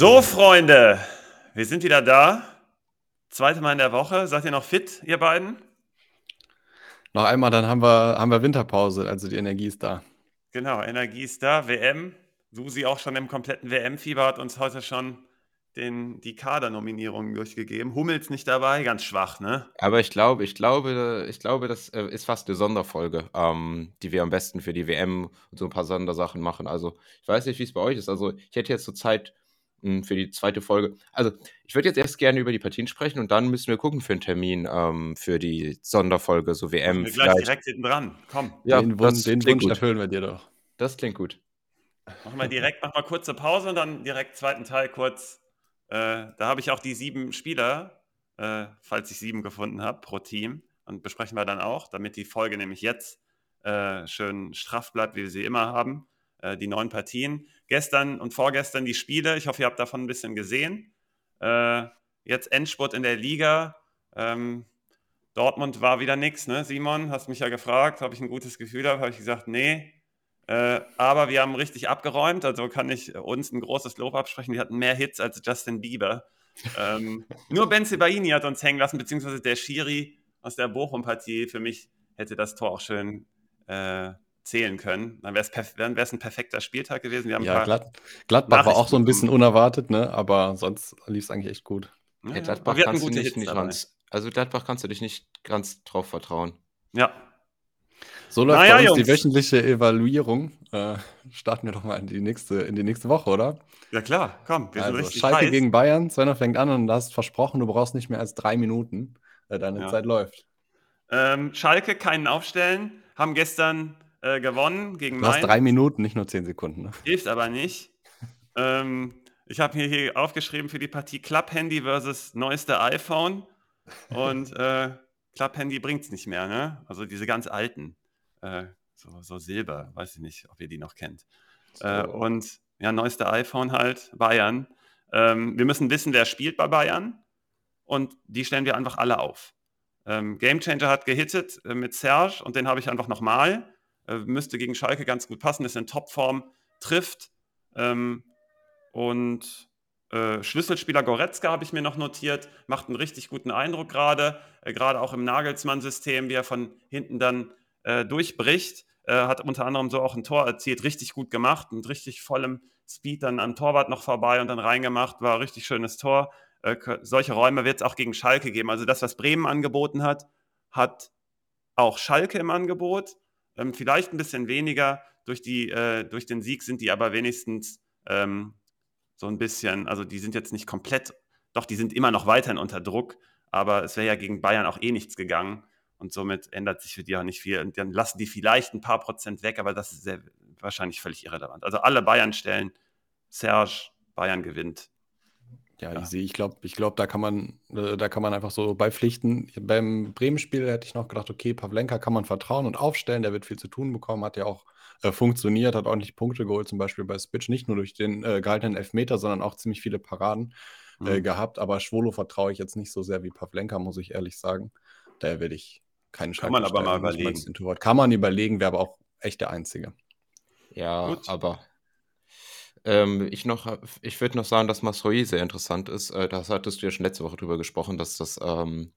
So, Freunde, wir sind wieder da. Zweite Mal in der Woche. Seid ihr noch fit, ihr beiden? Noch einmal, dann haben wir, haben wir Winterpause, also die Energie ist da. Genau, Energie ist da. WM. Susi auch schon im kompletten WM-Fieber hat uns heute schon den, die Kadernominierungen durchgegeben. Hummels nicht dabei, ganz schwach, ne? Aber ich glaube, ich glaube, ich glaube, das äh, ist fast eine Sonderfolge, ähm, die wir am besten für die WM und so ein paar Sondersachen machen. Also, ich weiß nicht, wie es bei euch ist. Also, ich hätte jetzt so Zeit für die zweite Folge. Also, ich würde jetzt erst gerne über die Partien sprechen und dann müssen wir gucken für einen Termin ähm, für die Sonderfolge, so WM. Wir gleich direkt hinten dran. Komm. Ja, den, Wunsch, den Wunsch erfüllen wir dir doch. Das klingt gut. Machen wir direkt, machen wir kurze Pause und dann direkt zweiten Teil kurz. Äh, da habe ich auch die sieben Spieler, äh, falls ich sieben gefunden habe, pro Team. Und besprechen wir dann auch, damit die Folge nämlich jetzt äh, schön straff bleibt, wie wir sie immer haben. Äh, die neun Partien. Gestern und vorgestern die Spiele. Ich hoffe, ihr habt davon ein bisschen gesehen. Äh, jetzt Endspurt in der Liga. Ähm, Dortmund war wieder nichts, ne? Simon, hast mich ja gefragt, ob ich ein gutes Gefühl habe. Habe ich gesagt, nee. Äh, aber wir haben richtig abgeräumt, also kann ich uns ein großes Lob absprechen. Wir hatten mehr Hits als Justin Bieber. ähm, nur Ben Sebaini hat uns hängen lassen, beziehungsweise der Schiri aus der Bochum-Partie. Für mich hätte das Tor auch schön äh, zählen können. Dann wäre es ein perfekter Spieltag gewesen. ja, Glad Gladbach war auch so ein bisschen unerwartet, ne? aber sonst lief es eigentlich echt gut. Ja, ja, Gladbach kannst du nicht, nicht ganz, also Gladbach kannst du dich nicht ganz drauf vertrauen. Ja, so läuft naja, bei uns Jungs. die wöchentliche Evaluierung. Äh, starten wir doch mal in die nächste, in die nächste Woche, oder? Ja klar, komm, wir also, sind richtig Schalke heiß. gegen Bayern, Svenner fängt an und du hast versprochen, du brauchst nicht mehr als drei Minuten. Äh, deine ja. Zeit läuft. Ähm, Schalke, keinen Aufstellen, haben gestern äh, gewonnen gegen Du hast drei Minuten, nicht nur zehn Sekunden. Ne? Hilft aber nicht. ähm, ich habe mir hier aufgeschrieben für die Partie Club Handy versus neueste iPhone. Und äh, Club Handy bringt es nicht mehr, ne? Also diese ganz alten. Äh, so, so, Silber, weiß ich nicht, ob ihr die noch kennt. So. Äh, und ja, neueste iPhone halt, Bayern. Ähm, wir müssen wissen, wer spielt bei Bayern. Und die stellen wir einfach alle auf. Ähm, Gamechanger hat gehittet äh, mit Serge und den habe ich einfach nochmal. Äh, müsste gegen Schalke ganz gut passen, ist in Topform, trifft. Ähm, und äh, Schlüsselspieler Goretzka habe ich mir noch notiert, macht einen richtig guten Eindruck gerade, äh, gerade auch im Nagelsmann-System, wie er von hinten dann äh, durchbricht. Äh, hat unter anderem so auch ein Tor erzielt, richtig gut gemacht, mit richtig vollem Speed dann am Torwart noch vorbei und dann reingemacht, war ein richtig schönes Tor. Äh, solche Räume wird es auch gegen Schalke geben. Also das, was Bremen angeboten hat, hat auch Schalke im Angebot. Ähm, vielleicht ein bisschen weniger. Durch, die, äh, durch den Sieg sind die aber wenigstens ähm, so ein bisschen, also die sind jetzt nicht komplett, doch, die sind immer noch weiterhin unter Druck, aber es wäre ja gegen Bayern auch eh nichts gegangen. Und somit ändert sich für die auch nicht viel. Und dann lassen die vielleicht ein paar Prozent weg, aber das ist sehr, wahrscheinlich völlig irrelevant. Also alle Bayern stellen, Serge, Bayern gewinnt. Ja, ja. ich glaube, ich glaub, da kann man, äh, da kann man einfach so beipflichten. Beim Bremen-Spiel hätte ich noch gedacht, okay, Pavlenka kann man vertrauen und aufstellen, der wird viel zu tun bekommen, hat ja auch äh, funktioniert, hat ordentlich Punkte geholt, zum Beispiel bei Spitch, nicht nur durch den äh, gehaltenen Elfmeter, sondern auch ziemlich viele Paraden äh, mhm. gehabt. Aber Schwolo vertraue ich jetzt nicht so sehr wie Pavlenka, muss ich ehrlich sagen. Daher werde ich keinen Kann man aber mal überlegen. Kann man überlegen, wäre aber auch echt der Einzige. Ja, Gut. aber ähm, ich ich würde noch sagen, dass Masroi sehr interessant ist. Äh, das hattest du ja schon letzte Woche drüber gesprochen, dass das ähm,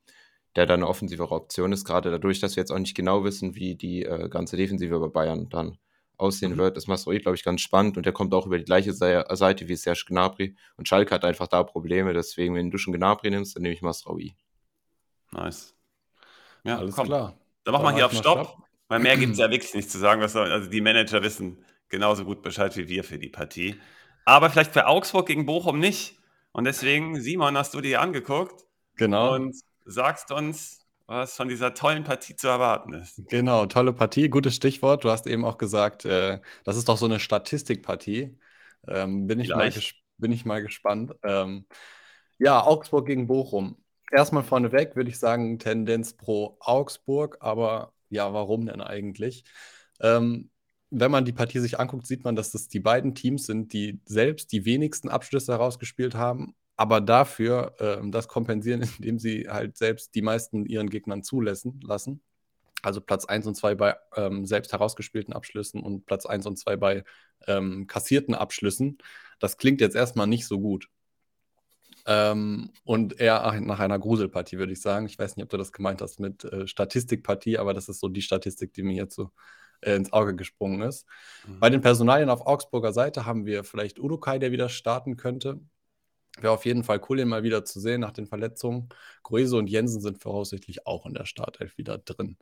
der dann eine offensivere Option ist, gerade dadurch, dass wir jetzt auch nicht genau wissen, wie die äh, ganze Defensive bei Bayern dann aussehen mhm. wird, ist Masroi, glaube ich, ganz spannend und der kommt auch über die gleiche Seite wie Serge Gnabry und Schalke hat einfach da Probleme, deswegen, wenn du schon Gnabry nimmst, dann nehme ich Masroi. Nice. Ja, alles komm. klar. Dann machen wir hier auf Stopp, Stopp, weil mehr gibt es ja wirklich nicht zu sagen, was also die Manager wissen genauso gut Bescheid wie wir für die Partie. Aber vielleicht für Augsburg gegen Bochum nicht. Und deswegen, Simon, hast du dir angeguckt. Genau. Und sagst uns, was von dieser tollen Partie zu erwarten ist. Genau, tolle Partie, gutes Stichwort. Du hast eben auch gesagt, äh, das ist doch so eine Statistikpartie. Ähm, bin, ich mal bin ich mal gespannt. Ähm, ja, Augsburg gegen Bochum. Erstmal vorneweg würde ich sagen, Tendenz pro Augsburg, aber ja, warum denn eigentlich? Ähm, wenn man die Partie sich anguckt, sieht man, dass das die beiden Teams sind, die selbst die wenigsten Abschlüsse herausgespielt haben aber dafür äh, das kompensieren, indem sie halt selbst die meisten ihren Gegnern zulassen lassen. Also Platz 1 und 2 bei ähm, selbst herausgespielten Abschlüssen und Platz 1 und 2 bei ähm, kassierten Abschlüssen. Das klingt jetzt erstmal nicht so gut. Ähm, und eher nach einer Gruselpartie, würde ich sagen. Ich weiß nicht, ob du das gemeint hast mit äh, Statistikpartie, aber das ist so die Statistik, die mir jetzt so äh, ins Auge gesprungen ist. Mhm. Bei den Personalien auf Augsburger Seite haben wir vielleicht Urukai, der wieder starten könnte. Wäre auf jeden Fall cool, ihn mal wieder zu sehen nach den Verletzungen. Grueso und Jensen sind voraussichtlich auch in der Startelf wieder drin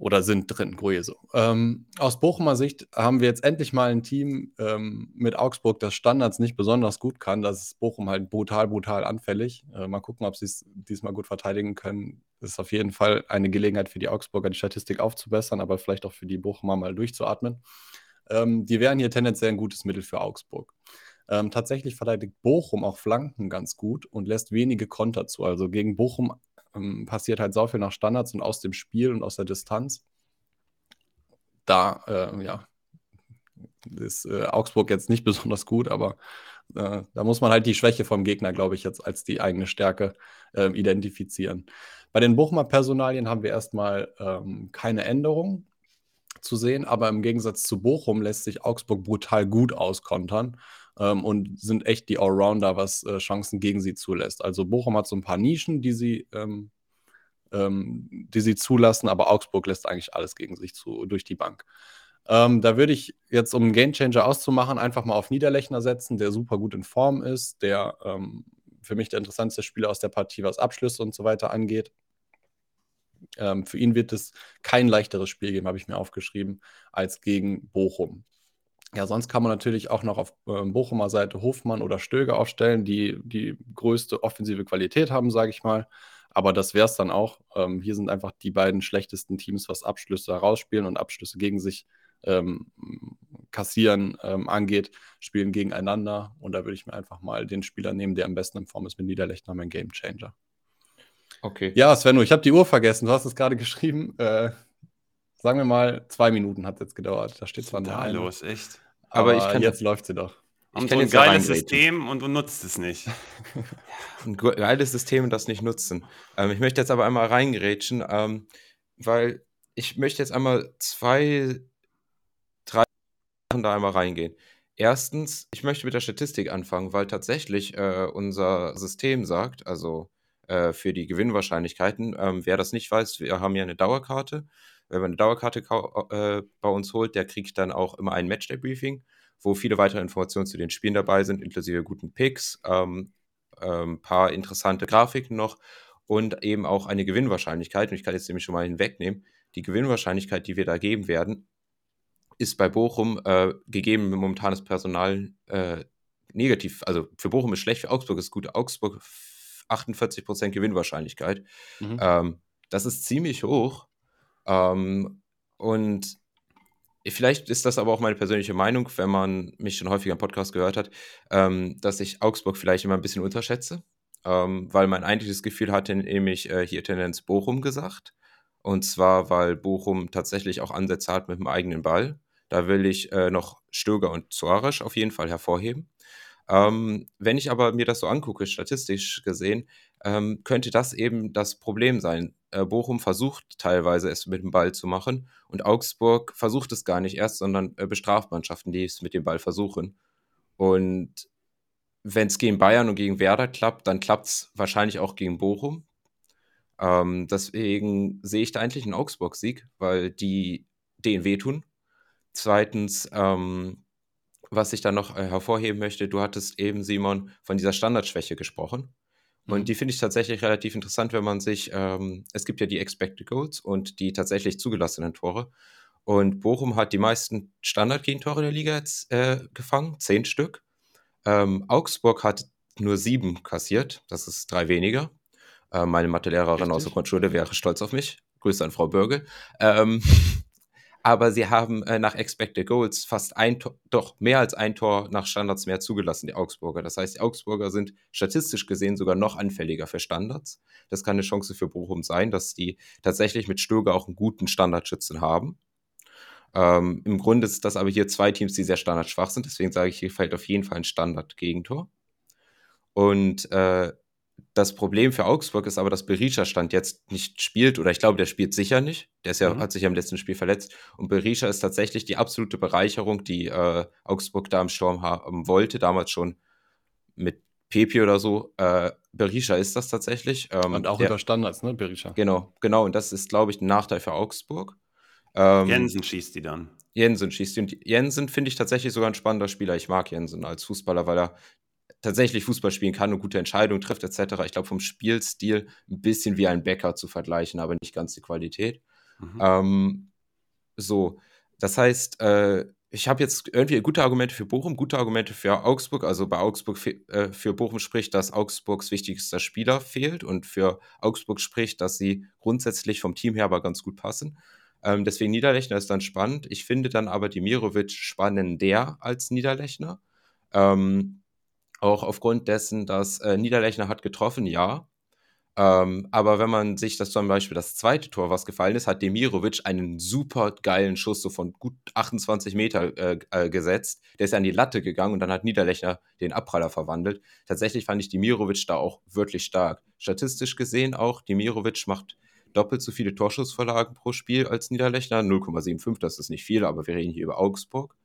oder sind drin, Grueso. Ähm, aus Bochumer Sicht haben wir jetzt endlich mal ein Team ähm, mit Augsburg, das Standards nicht besonders gut kann. Das ist Bochum halt brutal, brutal anfällig. Äh, mal gucken, ob sie es diesmal gut verteidigen können. Das ist auf jeden Fall eine Gelegenheit für die Augsburger, die Statistik aufzubessern, aber vielleicht auch für die Bochumer mal durchzuatmen. Ähm, die wären hier tendenziell ein gutes Mittel für Augsburg. Ähm, tatsächlich verteidigt Bochum auch Flanken ganz gut und lässt wenige Konter zu. Also gegen Bochum ähm, passiert halt so viel nach Standards und aus dem Spiel und aus der Distanz. Da, äh, ja, ist äh, Augsburg jetzt nicht besonders gut, aber äh, da muss man halt die Schwäche vom Gegner, glaube ich, jetzt als die eigene Stärke ähm, identifizieren. Bei den Bochumer Personalien haben wir erstmal ähm, keine Änderung zu sehen, aber im Gegensatz zu Bochum lässt sich Augsburg brutal gut auskontern ähm, und sind echt die Allrounder, was äh, Chancen gegen sie zulässt. Also Bochum hat so ein paar Nischen, die sie, ähm, ähm, die sie zulassen, aber Augsburg lässt eigentlich alles gegen sich zu, durch die Bank. Ähm, da würde ich jetzt, um einen Gamechanger auszumachen, einfach mal auf Niederlechner setzen, der super gut in Form ist, der ähm, für mich der interessanteste Spieler aus der Partie, was Abschlüsse und so weiter angeht. Ähm, für ihn wird es kein leichteres Spiel geben, habe ich mir aufgeschrieben, als gegen Bochum. Ja, sonst kann man natürlich auch noch auf äh, Bochumer Seite Hofmann oder Stöger aufstellen, die die größte offensive Qualität haben, sage ich mal. Aber das wäre es dann auch. Ähm, hier sind einfach die beiden schlechtesten Teams, was Abschlüsse herausspielen und Abschlüsse gegen sich ähm, kassieren ähm, angeht, spielen gegeneinander. Und da würde ich mir einfach mal den Spieler nehmen, der am besten in Form ist mit Niederlechner, mein Game Changer. Okay. Ja, Svenno, ich habe die Uhr vergessen. Du hast es gerade geschrieben. Äh, sagen wir mal, zwei Minuten hat es jetzt gedauert. Da steht zwar da los, echt. Aber, aber ich kann, jetzt läuft sie doch. Ich so ein geiles System und du nutzt es nicht. ein geiles System und das nicht nutzen. Ähm, ich möchte jetzt aber einmal reingerätschen, ähm, weil ich möchte jetzt einmal zwei, drei Sachen da einmal reingehen. Erstens, ich möchte mit der Statistik anfangen, weil tatsächlich äh, unser System sagt, also äh, für die Gewinnwahrscheinlichkeiten, ähm, wer das nicht weiß, wir haben ja eine Dauerkarte wenn man eine Dauerkarte äh, bei uns holt, der kriegt dann auch immer ein Matchday-Briefing, wo viele weitere Informationen zu den Spielen dabei sind, inklusive guten Picks, ähm, ein ähm, paar interessante Grafiken noch und eben auch eine Gewinnwahrscheinlichkeit. Und ich kann jetzt nämlich schon mal hinwegnehmen. Die Gewinnwahrscheinlichkeit, die wir da geben werden, ist bei Bochum äh, gegeben momentanes Personal äh, negativ. Also für Bochum ist schlecht, für Augsburg ist gut. Augsburg 48% Gewinnwahrscheinlichkeit. Mhm. Ähm, das ist ziemlich hoch. Ähm, und vielleicht ist das aber auch meine persönliche Meinung, wenn man mich schon häufiger im Podcast gehört hat, ähm, dass ich Augsburg vielleicht immer ein bisschen unterschätze, ähm, weil mein eigentliches Gefühl hatte nämlich äh, hier Tendenz Bochum gesagt. Und zwar, weil Bochum tatsächlich auch Ansätze hat mit dem eigenen Ball. Da will ich äh, noch Stöger und Suarez auf jeden Fall hervorheben. Ähm, wenn ich aber mir das so angucke, statistisch gesehen, ähm, könnte das eben das Problem sein. Äh, Bochum versucht teilweise es mit dem Ball zu machen und Augsburg versucht es gar nicht erst, sondern äh, bestraft Mannschaften, die es mit dem Ball versuchen. Und wenn es gegen Bayern und gegen Werder klappt, dann klappt es wahrscheinlich auch gegen Bochum. Ähm, deswegen sehe ich da eigentlich einen Augsburg-Sieg, weil die denen wehtun. Zweitens, ähm, was ich da noch äh, hervorheben möchte, du hattest eben, Simon, von dieser Standardschwäche gesprochen. Und mhm. die finde ich tatsächlich relativ interessant, wenn man sich, ähm, es gibt ja die Expected Goals und die tatsächlich zugelassenen Tore. Und Bochum hat die meisten Standardgegentore der Liga jetzt äh, gefangen, zehn Stück. Ähm, Augsburg hat nur sieben kassiert, das ist drei weniger. Äh, meine Mathelehrerin aus der Grundschule wäre stolz auf mich. Grüße an Frau Bürgel. Ähm, aber sie haben äh, nach Expected Goals fast ein Tor, doch mehr als ein Tor nach Standards mehr zugelassen, die Augsburger. Das heißt, die Augsburger sind statistisch gesehen sogar noch anfälliger für Standards. Das kann eine Chance für Bochum sein, dass die tatsächlich mit Stöger auch einen guten Standardschützen haben. Ähm, Im Grunde ist das aber hier zwei Teams, die sehr standardschwach sind. Deswegen sage ich, hier fällt auf jeden Fall ein Standard-Gegentor. Und äh, das Problem für Augsburg ist aber, dass Berisha Stand jetzt nicht spielt oder ich glaube, der spielt sicher nicht. Der ist ja, mhm. hat sich ja im letzten Spiel verletzt. Und Berisha ist tatsächlich die absolute Bereicherung, die äh, Augsburg da im Sturm haben wollte, damals schon mit Pepi oder so. Äh, Berisha ist das tatsächlich. Ähm, und auch der, über Standards, ne, Berisha? Genau, genau. Und das ist, glaube ich, ein Nachteil für Augsburg. Ähm, Jensen schießt die dann. Jensen schießt die. Und Jensen finde ich tatsächlich sogar ein spannender Spieler. Ich mag Jensen als Fußballer, weil er tatsächlich Fußball spielen kann und gute Entscheidungen trifft, etc. Ich glaube, vom Spielstil ein bisschen wie ein Bäcker zu vergleichen, aber nicht ganz die Qualität. Mhm. Ähm, so, das heißt, äh, ich habe jetzt irgendwie gute Argumente für Bochum, gute Argumente für Augsburg. Also bei Augsburg äh, für Bochum spricht, dass Augsburgs wichtigster Spieler fehlt und für Augsburg spricht, dass sie grundsätzlich vom Team her aber ganz gut passen. Ähm, deswegen Niederlechner ist dann spannend. Ich finde dann aber Dimirovic spannender als Niederlechner. Ähm, auch aufgrund dessen, dass äh, Niederlechner hat getroffen, ja. Ähm, aber wenn man sich das zum Beispiel das zweite Tor, was gefallen ist, hat Demirovic einen super geilen Schuss so von gut 28 Meter äh, äh, gesetzt. Der ist an die Latte gegangen und dann hat Niederlechner den Abpraller verwandelt. Tatsächlich fand ich Demirovic da auch wirklich stark. Statistisch gesehen auch, Demirovic macht doppelt so viele Torschussverlagen pro Spiel als Niederlechner. 0,75, das ist nicht viel, aber wir reden hier über Augsburg.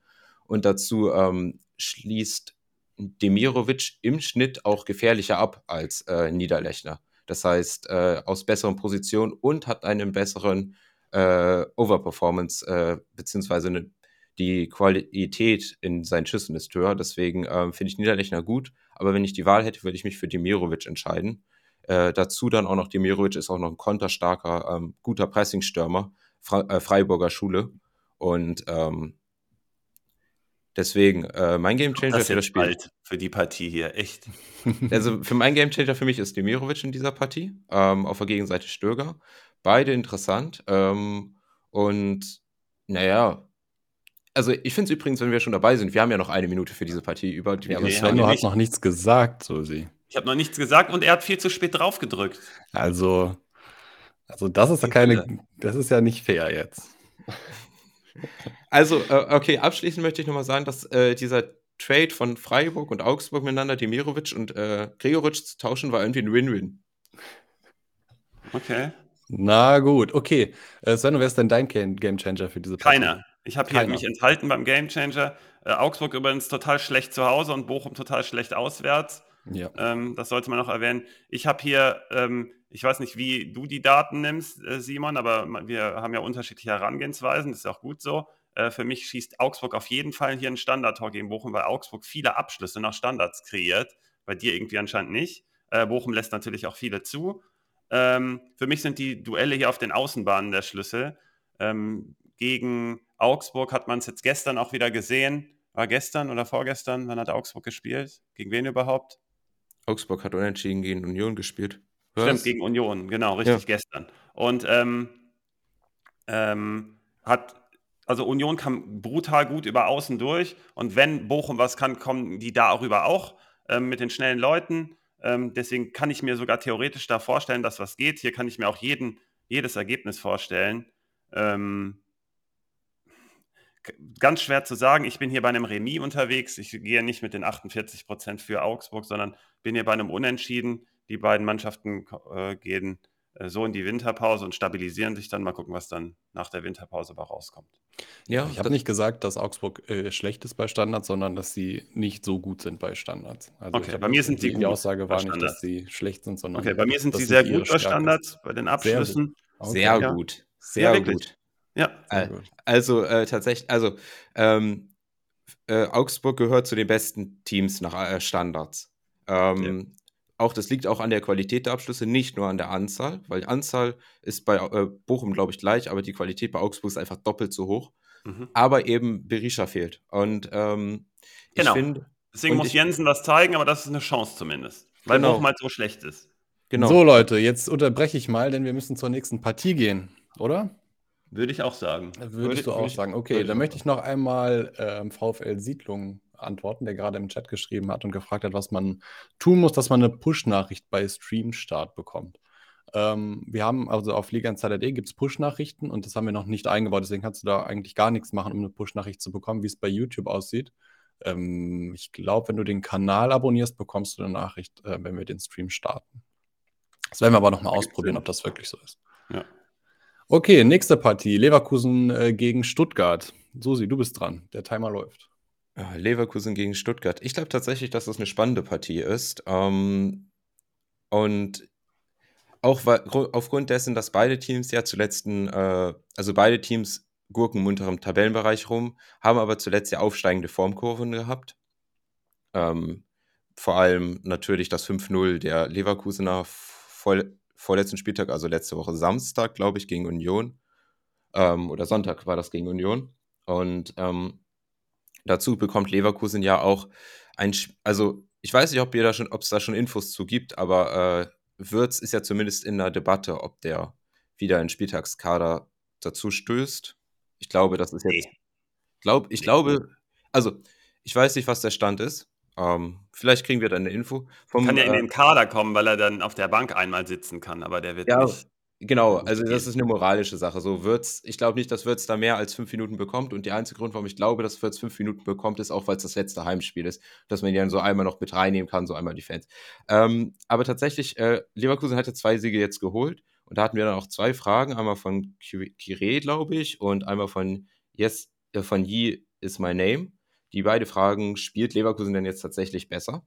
Und dazu ähm, schließt Demirovic im Schnitt auch gefährlicher ab als äh, Niederlechner. Das heißt, äh, aus besseren Positionen und hat einen besseren äh, Overperformance, äh, beziehungsweise eine, die Qualität in seinen Schüssen ist höher. Deswegen ähm, finde ich Niederlechner gut. Aber wenn ich die Wahl hätte, würde ich mich für Demirovic entscheiden. Äh, dazu dann auch noch Demirovic ist auch noch ein konterstarker, ähm, guter Pressingstürmer, Fre äh, Freiburger Schule. Und ähm, Deswegen, äh, mein Gamechanger für das Spiel. Bald für die Partie hier, echt. Also für mein Gamechanger für mich ist Demirovic in dieser Partie. Ähm, auf der Gegenseite Stöger. Beide interessant. Ähm, und naja, also ich finde es übrigens, wenn wir schon dabei sind, wir haben ja noch eine Minute für diese Partie über. Die ja, aber Svenno hat noch nichts gesagt, Susi. Ich habe noch nichts gesagt und er hat viel zu spät draufgedrückt. Also, also das ist ja keine, das ist ja nicht fair jetzt. Also, äh, okay, abschließend möchte ich nochmal sagen, dass äh, dieser Trade von Freiburg und Augsburg miteinander, Demirovic und äh, Gregoritsch zu tauschen, war irgendwie ein Win-Win. Okay. Na gut, okay. Äh, Sven, wer ist denn dein Gamechanger für diese Partie? Keiner. Ich habe hier mich enthalten beim Gamechanger. Äh, Augsburg übrigens total schlecht zu Hause und Bochum total schlecht auswärts. Ja. Ähm, das sollte man noch erwähnen. Ich habe hier, ähm, ich weiß nicht, wie du die Daten nimmst, äh, Simon, aber wir haben ja unterschiedliche Herangehensweisen, das ist auch gut so. Äh, für mich schießt Augsburg auf jeden Fall hier ein Standardtor gegen Bochum, weil Augsburg viele Abschlüsse nach Standards kreiert. Bei dir irgendwie anscheinend nicht. Äh, Bochum lässt natürlich auch viele zu. Ähm, für mich sind die Duelle hier auf den Außenbahnen der Schlüssel. Ähm, gegen Augsburg hat man es jetzt gestern auch wieder gesehen. War gestern oder vorgestern? Wann hat Augsburg gespielt? Gegen wen überhaupt? Augsburg hat unentschieden gegen Union gespielt. Was? Stimmt, gegen Union, genau, richtig, ja. gestern. Und ähm, ähm, hat, also Union kam brutal gut über außen durch. Und wenn Bochum was kann, kommen die da auch über auch ähm, mit den schnellen Leuten. Ähm, deswegen kann ich mir sogar theoretisch da vorstellen, dass was geht. Hier kann ich mir auch jeden, jedes Ergebnis vorstellen. Ähm, ganz schwer zu sagen. Ich bin hier bei einem Remis unterwegs. Ich gehe nicht mit den 48 Prozent für Augsburg, sondern bin hier bei einem Unentschieden. Die beiden Mannschaften äh, gehen so in die Winterpause und stabilisieren sich dann. Mal gucken, was dann nach der Winterpause aber rauskommt. Ja, ich habe nicht gesagt, dass Augsburg äh, schlecht ist bei Standards, sondern dass sie nicht so gut sind bei Standards. Also okay, bei mir sind sie die, die Aussage war nicht, dass sie schlecht sind, sondern okay, bei mir sind sie sehr gut bei Standards, bei den Abschlüssen. Sehr gut. Sehr, okay. sehr gut. Ja. Äh, also äh, tatsächlich, also ähm, äh, Augsburg gehört zu den besten Teams nach äh, Standards. Ähm, ja. Auch das liegt auch an der Qualität der Abschlüsse, nicht nur an der Anzahl, weil die Anzahl ist bei äh, Bochum, glaube ich, gleich, aber die Qualität bei Augsburg ist einfach doppelt so hoch. Mhm. Aber eben Berisha fehlt. Und ähm, genau. Find, Deswegen muss ich, Jensen was zeigen, aber das ist eine Chance zumindest. Weil genau. Bochum halt so schlecht ist. Genau. So, Leute, jetzt unterbreche ich mal, denn wir müssen zur nächsten Partie gehen, oder? Würde ich auch sagen. Würdest würde, du auch würde sagen. Okay, dann möchte ich noch einmal ähm, VfL Siedlung antworten, der gerade im Chat geschrieben hat und gefragt hat, was man tun muss, dass man eine Push-Nachricht bei Streamstart bekommt. Ähm, wir haben also auf Liga Insider.de gibt es Push-Nachrichten und das haben wir noch nicht eingebaut, deswegen kannst du da eigentlich gar nichts machen, um eine Push-Nachricht zu bekommen, wie es bei YouTube aussieht. Ähm, ich glaube, wenn du den Kanal abonnierst, bekommst du eine Nachricht, äh, wenn wir den Stream starten. Das werden wir aber nochmal ausprobieren, ob das wirklich so ist. Ja. Okay, nächste Partie. Leverkusen äh, gegen Stuttgart. Susi, du bist dran. Der Timer läuft. Leverkusen gegen Stuttgart. Ich glaube tatsächlich, dass das eine spannende Partie ist. Ähm, und auch aufgrund dessen, dass beide Teams ja zuletzt, äh, also beide Teams gurken im unteren Tabellenbereich rum, haben aber zuletzt ja aufsteigende Formkurven gehabt. Ähm, vor allem natürlich das 5-0 der Leverkusener voll, vorletzten Spieltag, also letzte Woche Samstag, glaube ich, gegen Union. Ähm, oder Sonntag war das gegen Union. Und ähm, dazu bekommt Leverkusen ja auch ein, also ich weiß nicht, ob da schon, ob es da schon Infos zu gibt, aber äh, Würz ist ja zumindest in der Debatte, ob der wieder in Spieltagskader dazu stößt. Ich glaube, das ist jetzt. Glaub, ich glaube, also ich weiß nicht, was der Stand ist. Ähm, vielleicht kriegen wir dann eine Info. Vom, kann ja in äh, den Kader kommen, weil er dann auf der Bank einmal sitzen kann, aber der wird ja, nicht. Genau, also das ist eine moralische Sache. So wird's, ich glaube nicht, dass Würz da mehr als fünf Minuten bekommt. Und der einzige Grund, warum ich glaube, dass Würz fünf Minuten bekommt, ist auch, weil es das letzte Heimspiel ist, dass man ihn dann so einmal noch mit reinnehmen kann, so einmal die Fans. Ähm, aber tatsächlich, äh, Leverkusen hatte zwei Siege jetzt geholt. Und da hatten wir dann auch zwei Fragen, einmal von Kire, glaube ich, und einmal von Yes, äh, von Yi is my name. Die beide Fragen, spielt Leverkusen denn jetzt tatsächlich besser?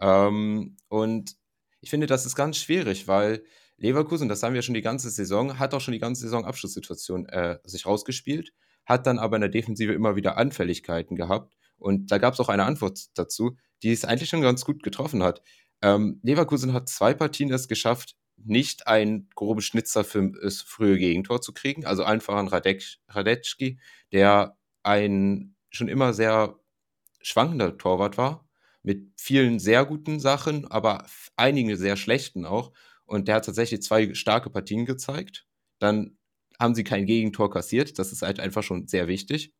Ähm, und ich finde, das ist ganz schwierig, weil Leverkusen, das haben wir schon die ganze Saison, hat auch schon die ganze Saison Abschlusssituation äh, sich rausgespielt, hat dann aber in der Defensive immer wieder Anfälligkeiten gehabt. Und da gab es auch eine Antwort dazu, die es eigentlich schon ganz gut getroffen hat. Ähm, Leverkusen hat zwei Partien es geschafft, nicht einen groben Schnitzer für das frühe Gegentor zu kriegen. Also einfach ein Radek, Radetschki, der ein schon immer sehr schwankender Torwart war, mit vielen sehr guten Sachen, aber einigen sehr schlechten auch. Und der hat tatsächlich zwei starke Partien gezeigt. Dann haben sie kein Gegentor kassiert. Das ist halt einfach schon sehr wichtig.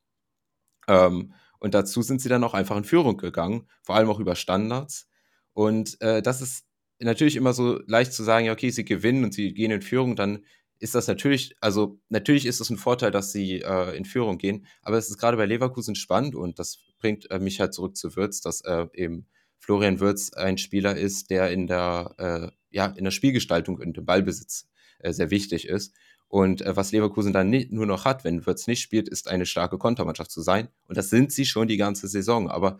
Ähm, und dazu sind sie dann auch einfach in Führung gegangen, vor allem auch über Standards. Und äh, das ist natürlich immer so leicht zu sagen, ja, okay, sie gewinnen und sie gehen in Führung, dann ist das natürlich, also natürlich ist es ein Vorteil, dass sie äh, in Führung gehen, aber es ist gerade bei Leverkusen spannend und das bringt äh, mich halt zurück zu Würz, dass äh, eben Florian Würz ein Spieler ist, der in der, äh, ja, in der Spielgestaltung und im Ballbesitz äh, sehr wichtig ist. Und äh, was Leverkusen dann nicht, nur noch hat, wenn Würz nicht spielt, ist eine starke Kontermannschaft zu sein. Und das sind sie schon die ganze Saison. Aber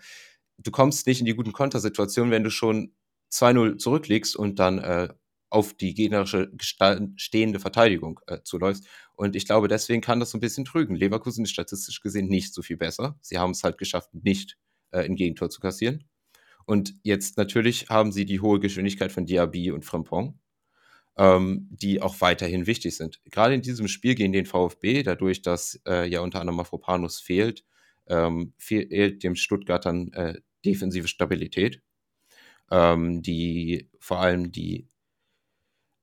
du kommst nicht in die guten Kontersituationen, wenn du schon 2-0 zurückliegst und dann äh, auf die gegnerische stehende Verteidigung äh, zuläufst. Und ich glaube, deswegen kann das so ein bisschen trügen. Leverkusen ist statistisch gesehen nicht so viel besser. Sie haben es halt geschafft, nicht äh, ein Gegentor zu kassieren. Und jetzt natürlich haben sie die hohe Geschwindigkeit von Diaby und Frimpong, ähm, die auch weiterhin wichtig sind. Gerade in diesem Spiel gegen den VfB, dadurch, dass äh, ja unter anderem Mafropanus fehlt, ähm, fehlt dem Stuttgartern äh, defensive Stabilität, ähm, die vor allem die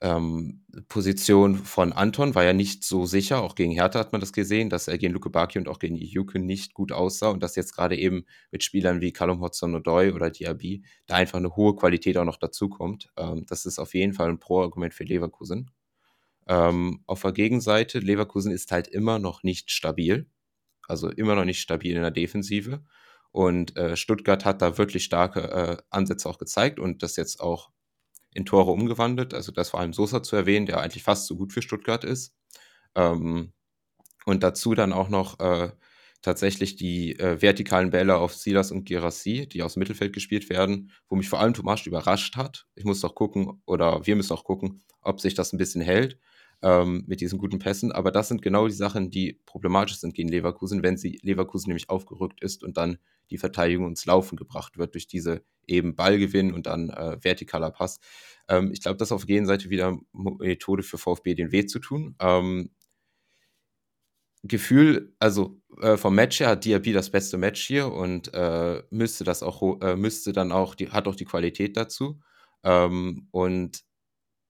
ähm, Position von Anton war ja nicht so sicher. Auch gegen Hertha hat man das gesehen, dass er gegen Luke Baki und auch gegen Ijuke nicht gut aussah und dass jetzt gerade eben mit Spielern wie Callum Hudson-Odoi oder Diaby da einfach eine hohe Qualität auch noch dazukommt. Ähm, das ist auf jeden Fall ein Pro-Argument für Leverkusen. Ähm, auf der Gegenseite, Leverkusen ist halt immer noch nicht stabil. Also immer noch nicht stabil in der Defensive. Und äh, Stuttgart hat da wirklich starke äh, Ansätze auch gezeigt und das jetzt auch in Tore umgewandelt. Also das vor allem Sosa zu erwähnen, der eigentlich fast so gut für Stuttgart ist. Ähm, und dazu dann auch noch äh, tatsächlich die äh, vertikalen Bälle auf Silas und Girassi, die aus dem Mittelfeld gespielt werden, wo mich vor allem Tomasch überrascht hat. Ich muss doch gucken, oder wir müssen auch gucken, ob sich das ein bisschen hält ähm, mit diesen guten Pässen. Aber das sind genau die Sachen, die problematisch sind gegen Leverkusen, wenn sie Leverkusen nämlich aufgerückt ist und dann die Verteidigung ins Laufen gebracht wird durch diese eben Ballgewinn und dann äh, vertikaler Pass. Ähm, ich glaube, das ist auf der Gegenseite wieder Methode für VfB, den weh zu tun. Ähm, Gefühl, also äh, vom Match her hat Diaby das beste Match hier und äh, müsste das auch, äh, müsste dann auch, die, hat auch die Qualität dazu. Ähm, und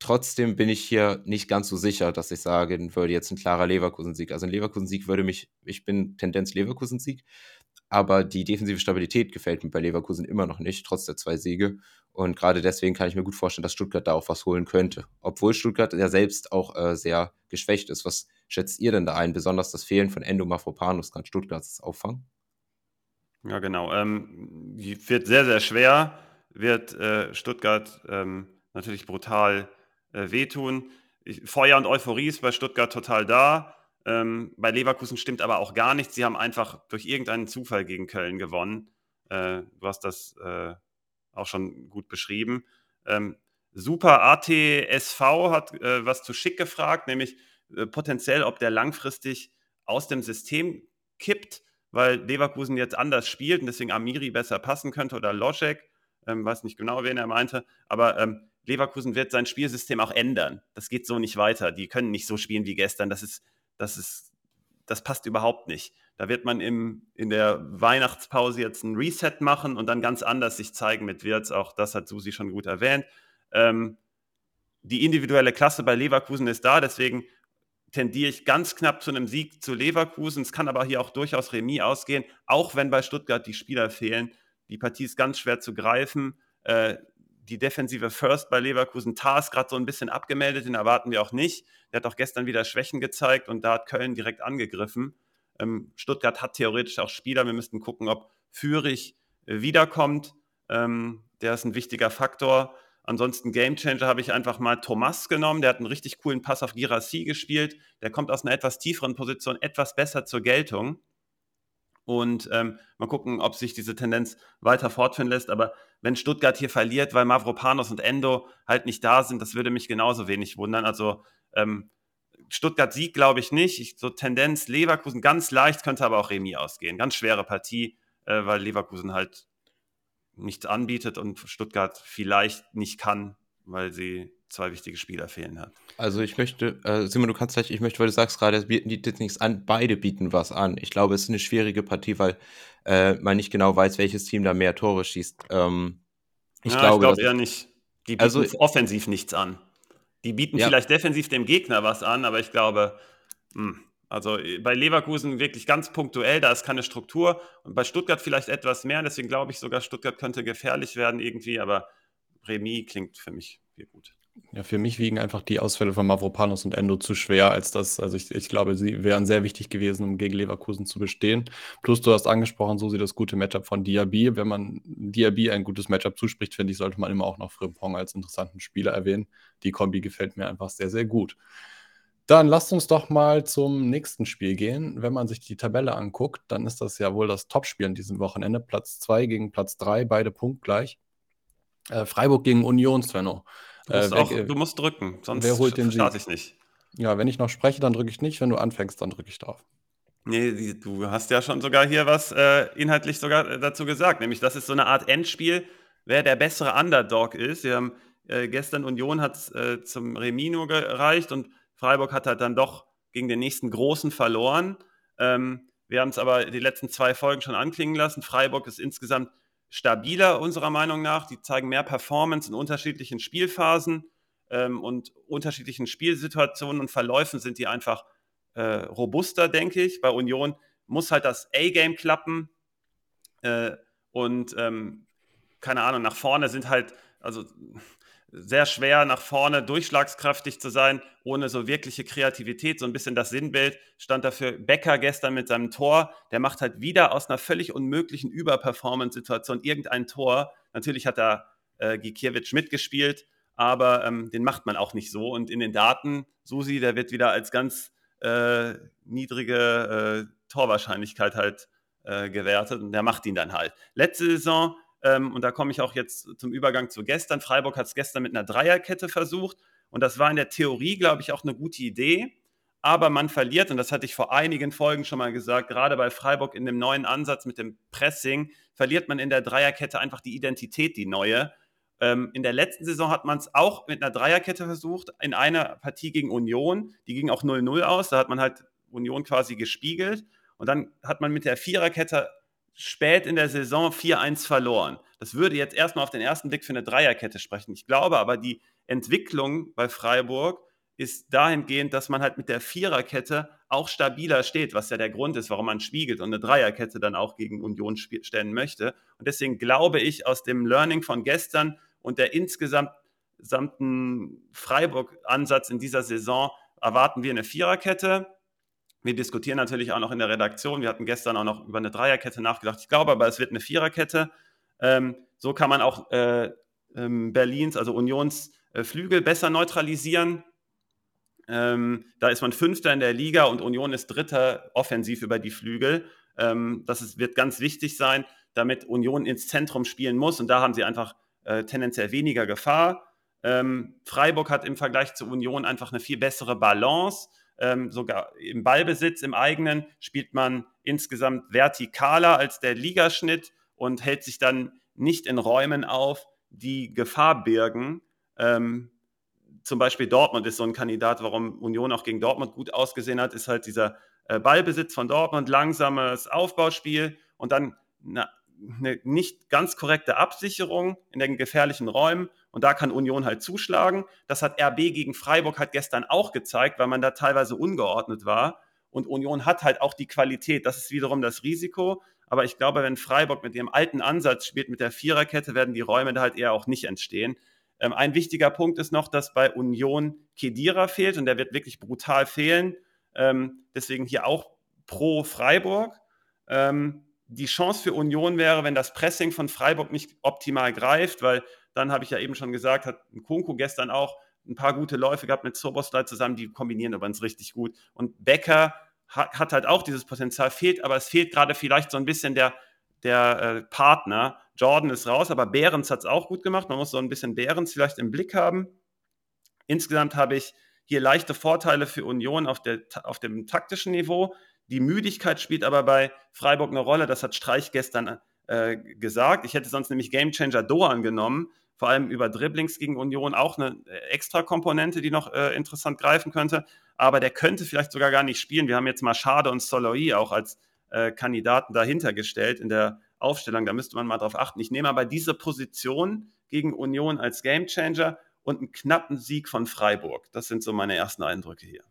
Trotzdem bin ich hier nicht ganz so sicher, dass ich sagen würde, jetzt ein klarer Leverkusen-Sieg. Also ein Leverkusen-Sieg würde mich, ich bin Tendenz Leverkusen-Sieg, aber die defensive Stabilität gefällt mir bei Leverkusen immer noch nicht, trotz der zwei Siege. Und gerade deswegen kann ich mir gut vorstellen, dass Stuttgart da auch was holen könnte. Obwohl Stuttgart ja selbst auch äh, sehr geschwächt ist. Was schätzt ihr denn da ein? Besonders das Fehlen von Endo Mafropanus kann Stuttgart das auffangen? Ja, genau. Ähm, wird sehr, sehr schwer, wird äh, Stuttgart ähm, natürlich brutal äh, wehtun. Ich, Feuer und Euphorie ist bei Stuttgart total da. Ähm, bei Leverkusen stimmt aber auch gar nichts. Sie haben einfach durch irgendeinen Zufall gegen Köln gewonnen. Äh, du hast das äh, auch schon gut beschrieben. Ähm, Super ATSV hat äh, was zu Schick gefragt, nämlich äh, potenziell, ob der langfristig aus dem System kippt, weil Leverkusen jetzt anders spielt und deswegen Amiri besser passen könnte oder Loschek. Ähm, weiß nicht genau, wen er meinte, aber ähm, Leverkusen wird sein Spielsystem auch ändern. Das geht so nicht weiter. Die können nicht so spielen wie gestern. Das ist, das ist, das passt überhaupt nicht. Da wird man im, in der Weihnachtspause jetzt ein Reset machen und dann ganz anders sich zeigen mit Wirtz. Auch das hat Susi schon gut erwähnt. Ähm, die individuelle Klasse bei Leverkusen ist da, deswegen tendiere ich ganz knapp zu einem Sieg zu Leverkusen. Es kann aber hier auch durchaus Remis ausgehen, auch wenn bei Stuttgart die Spieler fehlen. Die Partie ist ganz schwer zu greifen. Äh, die defensive First bei Leverkusen, Tar ist gerade so ein bisschen abgemeldet, den erwarten wir auch nicht. Der hat auch gestern wieder Schwächen gezeigt und da hat Köln direkt angegriffen. Ähm, Stuttgart hat theoretisch auch Spieler. Wir müssten gucken, ob Fürich äh, wiederkommt. Ähm, der ist ein wichtiger Faktor. Ansonsten Gamechanger habe ich einfach mal Thomas genommen. Der hat einen richtig coolen Pass auf Girassi gespielt. Der kommt aus einer etwas tieferen Position etwas besser zur Geltung. Und ähm, mal gucken, ob sich diese Tendenz weiter fortführen lässt. Aber wenn Stuttgart hier verliert, weil Mavropanos und Endo halt nicht da sind, das würde mich genauso wenig wundern. Also ähm, Stuttgart siegt, glaube ich, nicht. Ich, so Tendenz Leverkusen ganz leicht, könnte aber auch Remis ausgehen. Ganz schwere Partie, äh, weil Leverkusen halt nichts anbietet und Stuttgart vielleicht nicht kann, weil sie zwei wichtige Spieler fehlen hat. Also ich möchte, äh, Simon, du kannst gleich, ich möchte, weil du sagst gerade, es bieten jetzt nichts an, beide bieten was an. Ich glaube, es ist eine schwierige Partie, weil äh, man nicht genau weiß, welches Team da mehr Tore schießt. Ähm, ich ja, glaube, ich glaube eher nicht. Die bieten also, offensiv nichts an. Die bieten ja. vielleicht defensiv dem Gegner was an, aber ich glaube, mh, hm, also äh, bei Leverkusen wirklich ganz punktuell, da ist keine Struktur. Und bei Stuttgart vielleicht etwas mehr. Deswegen glaube ich sogar, Stuttgart könnte gefährlich werden irgendwie. Aber Remis klingt für mich hier gut. Ja, für mich wiegen einfach die Ausfälle von Mavropanos und Endo zu schwer, als das, also ich, ich glaube, sie wären sehr wichtig gewesen, um gegen Leverkusen zu bestehen. Plus, du hast angesprochen, so sieht das gute Matchup von Diaby. Wenn man Diaby ein gutes Matchup zuspricht, finde ich, sollte man immer auch noch Frimpong als interessanten Spieler erwähnen. Die Kombi gefällt mir einfach sehr, sehr gut. Dann lasst uns doch mal zum nächsten Spiel gehen. Wenn man sich die Tabelle anguckt, dann ist das ja wohl das Topspiel an diesem Wochenende. Platz 2 gegen Platz 3, beide punktgleich. Äh, Freiburg gegen Union, Svenno. Du musst, äh, auch, du musst drücken, sonst wer holt den starte ich nicht. Ja, wenn ich noch spreche, dann drücke ich nicht. Wenn du anfängst, dann drücke ich drauf. Nee, du hast ja schon sogar hier was äh, inhaltlich sogar äh, dazu gesagt, nämlich das ist so eine Art Endspiel, wer der bessere Underdog ist. Wir haben äh, gestern Union hat äh, zum Remino gereicht und Freiburg hat halt dann doch gegen den nächsten Großen verloren. Ähm, wir haben es aber die letzten zwei Folgen schon anklingen lassen. Freiburg ist insgesamt stabiler unserer Meinung nach. Die zeigen mehr Performance in unterschiedlichen Spielphasen ähm, und unterschiedlichen Spielsituationen und Verläufen sind die einfach äh, robuster, denke ich. Bei Union muss halt das A-Game klappen äh, und ähm, keine Ahnung, nach vorne sind halt, also sehr schwer nach vorne durchschlagskräftig zu sein, ohne so wirkliche Kreativität. So ein bisschen das Sinnbild stand dafür Becker gestern mit seinem Tor. Der macht halt wieder aus einer völlig unmöglichen Überperformance-Situation irgendein Tor. Natürlich hat da äh, Gikiewicz mitgespielt, aber ähm, den macht man auch nicht so. Und in den Daten, Susi, der wird wieder als ganz äh, niedrige äh, Torwahrscheinlichkeit halt äh, gewertet und der macht ihn dann halt. Letzte Saison ähm, und da komme ich auch jetzt zum Übergang zu gestern. Freiburg hat es gestern mit einer Dreierkette versucht. Und das war in der Theorie, glaube ich, auch eine gute Idee. Aber man verliert, und das hatte ich vor einigen Folgen schon mal gesagt, gerade bei Freiburg in dem neuen Ansatz mit dem Pressing, verliert man in der Dreierkette einfach die Identität, die neue. Ähm, in der letzten Saison hat man es auch mit einer Dreierkette versucht, in einer Partie gegen Union. Die ging auch 0-0 aus. Da hat man halt Union quasi gespiegelt. Und dann hat man mit der Viererkette spät in der Saison 4-1 verloren. Das würde jetzt erstmal auf den ersten Blick für eine Dreierkette sprechen. Ich glaube aber, die Entwicklung bei Freiburg ist dahingehend, dass man halt mit der Viererkette auch stabiler steht, was ja der Grund ist, warum man spiegelt und eine Dreierkette dann auch gegen Union stellen möchte. Und deswegen glaube ich, aus dem Learning von gestern und der insgesamten Freiburg-Ansatz in dieser Saison erwarten wir eine Viererkette Wir diskutieren natürlich auch noch in der Redaktion. Wir hatten gestern auch noch über eine Dreierkette nachgedacht. Ich glaube aber, es wird eine Viererkette. Ähm, so kann man auch äh, ähm, Berlins, also Unions äh, Flügel besser neutralisieren. Ähm, da ist man Fünfter in der Liga und Union ist Dritter offensiv über die Flügel. Ähm, das ist, wird ganz wichtig sein, damit Union ins Zentrum spielen muss. Und da haben sie einfach äh, tendenziell weniger Gefahr. Ähm, Freiburg hat im Vergleich zu Union einfach eine viel bessere Balance. Ähm, sogar im Ballbesitz, im eigenen, spielt man insgesamt vertikaler als der Ligaschnitt und hält sich dann nicht in Räumen auf, die Gefahr birgen. Ähm, zum Beispiel Dortmund ist so ein Kandidat, warum Union auch gegen Dortmund gut ausgesehen hat, ist halt dieser äh, Ballbesitz von Dortmund, langsames Aufbauspiel und dann eine, eine nicht ganz korrekte Absicherung in den gefährlichen Räumen und da kann Union halt zuschlagen. Das hat RB gegen Freiburg halt gestern auch gezeigt, weil man da teilweise ungeordnet war. Und Union hat halt auch die Qualität. Das ist wiederum das Risiko. Aber ich glaube, wenn Freiburg mit ihrem alten Ansatz spielt, mit der Viererkette, werden die Räume da halt eher auch nicht entstehen. Ähm, ein wichtiger Punkt ist noch, dass bei Union Kedira fehlt und der wird wirklich brutal fehlen. Ähm, deswegen hier auch pro Freiburg. Ähm, die Chance für Union wäre, wenn das Pressing von Freiburg nicht optimal greift, weil dann habe ich ja eben schon gesagt, hat Kunku gestern auch ein paar gute Läufe gehabt mit Soboslai zusammen, die kombinieren übrigens richtig gut. Und Becker hat, hat, halt auch dieses Potenzial, fehlt, aber es fehlt gerade vielleicht so ein bisschen der, der äh, Partner. Jordan ist raus, aber Behrens hat es auch gut gemacht. Man muss so ein bisschen Behrens vielleicht im Blick haben. Insgesamt habe ich hier leichte Vorteile für Union auf, der, auf dem taktischen Niveau. Die Müdigkeit spielt aber bei Freiburg eine Rolle. Das hat Streich gestern äh, gesagt. Ich hätte sonst nämlich Gamechanger Doan genommen, vor allem über Dribblings gegen Union auch eine äh, extra Komponente, die noch äh, interessant greifen könnte. Aber der könnte vielleicht sogar gar nicht spielen. Wir haben jetzt mal Schade und Soloi auch als äh, Kandidaten dahinter gestellt in der Aufstellung. Da müsste man mal drauf achten. Ich nehme aber diese Position gegen Union als Gamechanger und einen knappen Sieg von Freiburg. Das sind so meine ersten Eindrücke hier.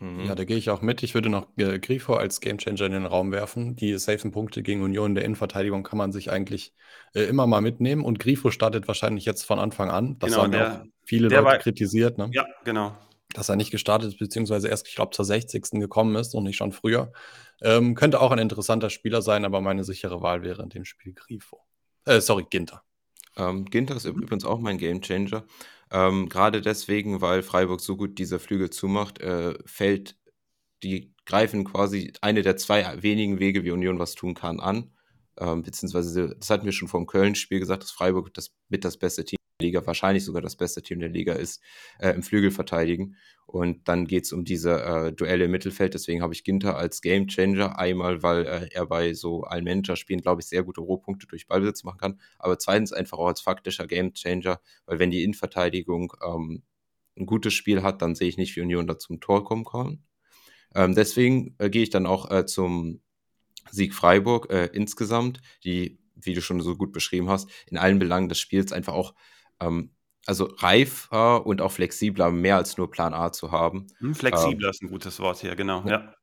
Mhm. Ja, da gehe ich auch mit. Ich würde noch äh, Grifo als Gamechanger in den Raum werfen. Die safen Punkte gegen Union in der Innenverteidigung kann man sich eigentlich äh, immer mal mitnehmen. Und Grifo startet wahrscheinlich jetzt von Anfang an. Das genau, haben der, auch viele Leute war, kritisiert. Ne? Ja, genau. Dass er nicht gestartet ist, beziehungsweise erst, ich glaube, zur 60. gekommen ist und nicht schon früher. Ähm, könnte auch ein interessanter Spieler sein, aber meine sichere Wahl wäre in dem Spiel Grifo. Äh, sorry, Ginter. Ähm, Ginter ist übrigens auch mein Gamechanger. Ähm, Gerade deswegen, weil Freiburg so gut diese Flügel zumacht, äh, fällt die greifen quasi eine der zwei wenigen Wege, wie Union was tun kann, an. Ähm, beziehungsweise, das hatten wir schon vor dem Köln-Spiel gesagt, dass Freiburg das mit das beste Team Liga, wahrscheinlich sogar das beste Team der Liga ist, äh, im Flügel verteidigen. Und dann geht es um diese äh, Duelle im Mittelfeld. Deswegen habe ich Ginter als Gamechanger. Einmal, weil äh, er bei so allen Manager-Spielen, glaube ich, sehr gute Rohpunkte durch Ballbesitz machen kann. Aber zweitens einfach auch als faktischer Gamechanger, weil wenn die Innenverteidigung ähm, ein gutes Spiel hat, dann sehe ich nicht, wie Union da zum Tor kommen kann. Ähm, deswegen äh, gehe ich dann auch äh, zum Sieg Freiburg äh, insgesamt, die, wie du schon so gut beschrieben hast, in allen Belangen des Spiels einfach auch ähm, also reifer und auch flexibler, mehr als nur Plan A zu haben. Hm, flexibler ähm, ist ein gutes Wort hier, genau, ja.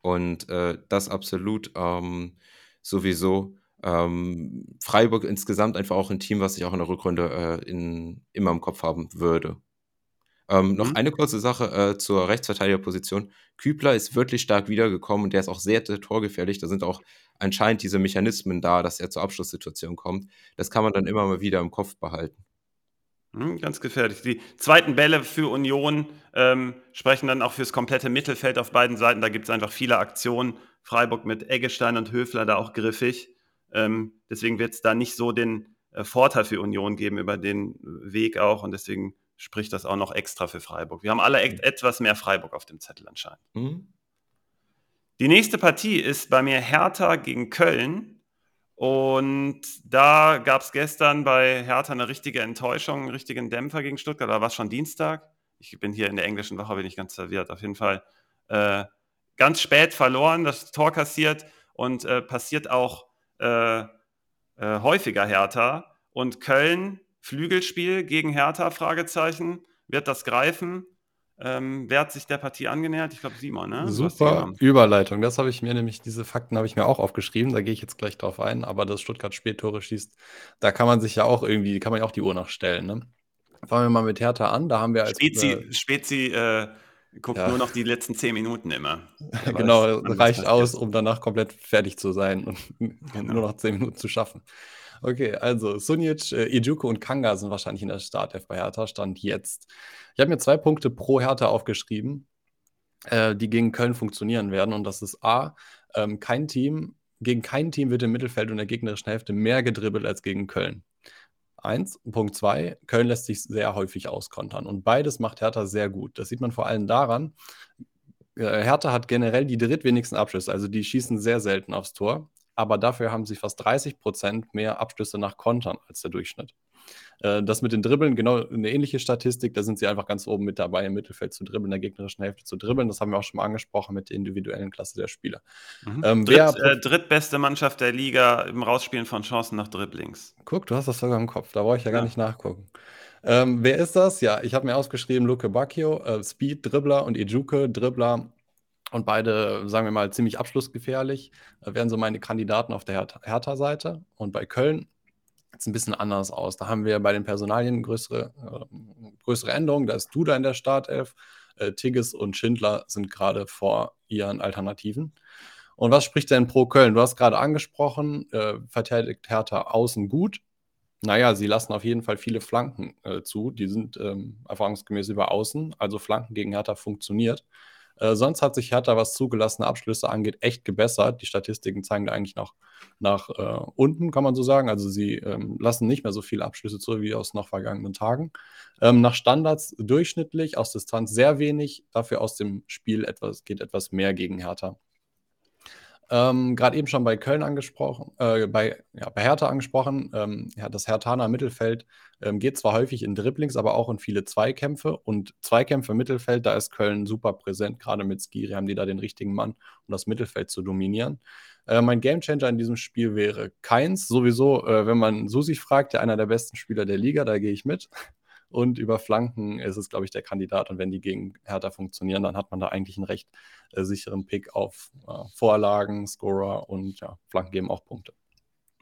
Und äh, das absolut ähm, sowieso. Ähm, Freiburg insgesamt einfach auch ein Team, was ich auch in der Rückrunde äh, in, immer im Kopf haben würde. Ähm, noch mhm. eine kurze Sache äh, zur Rechtsverteidigerposition. Kübler ist wirklich stark wiedergekommen und der ist auch sehr, sehr torgefährlich. Da sind auch anscheinend diese Mechanismen da, dass er zur Abschlusssituation kommt. Das kann man dann immer mal wieder im Kopf behalten. Mhm, ganz gefährlich. Die zweiten Bälle für Union ähm, sprechen dann auch fürs komplette Mittelfeld auf beiden Seiten. Da gibt es einfach viele Aktionen. Freiburg mit Eggestein und Höfler da auch griffig. Ähm, deswegen wird es da nicht so den äh, Vorteil für Union geben über den Weg auch. Und deswegen spricht das auch noch extra für Freiburg. Wir haben alle et etwas mehr Freiburg auf dem Zettel anscheinend. Mhm. Die nächste Partie ist bei mir Hertha gegen Köln. Und da gab es gestern bei Hertha eine richtige Enttäuschung, einen richtigen Dämpfer gegen Stuttgart. Da war es schon Dienstag. Ich bin hier in der englischen Woche, bin ich ganz verwirrt. Auf jeden Fall äh, ganz spät verloren, das Tor kassiert und äh, passiert auch äh, äh häufiger Hertha. Und Köln Flügelspiel gegen Hertha? Fragezeichen. Wird das greifen? Ähm, wer hat sich der Partie angenähert? Ich glaube Simon, ne? Super Überleitung. Das habe ich mir nämlich, diese Fakten habe ich mir auch aufgeschrieben. Da gehe ich jetzt gleich drauf ein. Aber dass Stuttgart Spättore schießt, da kann man sich ja auch irgendwie, kann man ja auch die Uhr nachstellen. Ne? Fangen wir mal mit Hertha an. Da haben wir als Spezi, Spezi äh, Guckt ja. nur noch die letzten zehn Minuten immer. genau, reicht aus, um danach komplett fertig zu sein und genau. nur noch zehn Minuten zu schaffen. Okay, also Sunic, äh, Ijuko und Kanga sind wahrscheinlich in der Startelf bei Hertha, Stand jetzt. Ich habe mir zwei Punkte pro Hertha aufgeschrieben, äh, die gegen Köln funktionieren werden. Und das ist A, ähm, kein Team, gegen kein Team wird im Mittelfeld und der gegnerischen Hälfte mehr gedribbelt als gegen Köln. Eins. Punkt zwei, Köln lässt sich sehr häufig auskontern. Und beides macht Hertha sehr gut. Das sieht man vor allem daran, äh, Hertha hat generell die drittwenigsten Abschlüsse, also die schießen sehr selten aufs Tor, aber dafür haben sie fast 30 Prozent mehr Abschlüsse nach Kontern als der Durchschnitt. Äh, das mit den Dribbeln, genau eine ähnliche Statistik. Da sind sie einfach ganz oben mit dabei, im Mittelfeld zu dribbeln, in der gegnerischen Hälfte zu dribbeln. Das haben wir auch schon mal angesprochen mit der individuellen Klasse der Spieler. Mhm. Ähm, Dritt, äh, drittbeste Mannschaft der Liga im Rausspielen von Chancen nach Dribblings. Guck, du hast das sogar im Kopf. Da brauche ich ja, ja. gar nicht nachgucken. Ähm, wer ist das? Ja, ich habe mir ausgeschrieben, Luke Bacchio, äh, Speed, Dribbler und Ijuke, Dribbler. Und beide, sagen wir mal, ziemlich abschlussgefährlich, äh, wären so meine Kandidaten auf der Hertha-Seite. Und bei Köln jetzt ein bisschen anders aus. Da haben wir bei den Personalien größere, äh, größere Änderungen. Da ist Duda in der Startelf. Äh, Tigges und Schindler sind gerade vor ihren Alternativen. Und was spricht denn pro Köln? Du hast gerade angesprochen, äh, verteidigt Hertha außen gut. Naja, sie lassen auf jeden Fall viele Flanken äh, zu. Die sind ähm, erfahrungsgemäß über außen. Also Flanken gegen Hertha funktioniert. Äh, sonst hat sich Hertha, was zugelassene Abschlüsse angeht, echt gebessert. Die Statistiken zeigen da eigentlich noch nach äh, unten, kann man so sagen. Also sie ähm, lassen nicht mehr so viele Abschlüsse zu wie aus noch vergangenen Tagen. Ähm, nach Standards durchschnittlich, aus Distanz sehr wenig, dafür aus dem Spiel etwas, geht etwas mehr gegen Hertha. Ähm, Gerade eben schon bei Köln angesprochen, äh, bei, ja, bei Hertha angesprochen. Ähm, ja, das Herthaner Mittelfeld ähm, geht zwar häufig in Dribblings, aber auch in viele Zweikämpfe. Und Zweikämpfe im Mittelfeld, da ist Köln super präsent. Gerade mit Skiri haben die da den richtigen Mann, um das Mittelfeld zu dominieren. Äh, mein Gamechanger in diesem Spiel wäre Keins. Sowieso, äh, wenn man Susi fragt, der einer der besten Spieler der Liga, da gehe ich mit. Und über Flanken ist es, glaube ich, der Kandidat. Und wenn die gegen Hertha funktionieren, dann hat man da eigentlich einen recht äh, sicheren Pick auf äh, Vorlagen, Scorer und ja, Flanken geben auch Punkte.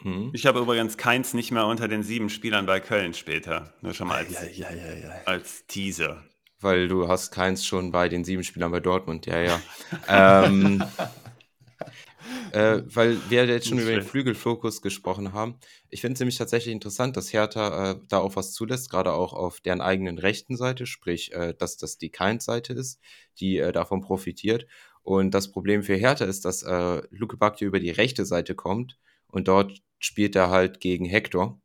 Mhm. Ich habe übrigens keins nicht mehr unter den sieben Spielern bei Köln später. Nur schon mal als, ja, ja, ja, als Teaser. Weil du hast keins schon bei den sieben Spielern bei Dortmund, ja, ja. ähm, äh, weil wir jetzt schon über den Flügelfokus gesprochen haben. Ich finde es nämlich tatsächlich interessant, dass Hertha äh, da auch was zulässt, gerade auch auf deren eigenen rechten Seite, sprich, äh, dass das die Keins-Seite ist, die äh, davon profitiert. Und das Problem für Hertha ist, dass äh, Luke Bacchio über die rechte Seite kommt und dort spielt er halt gegen Hector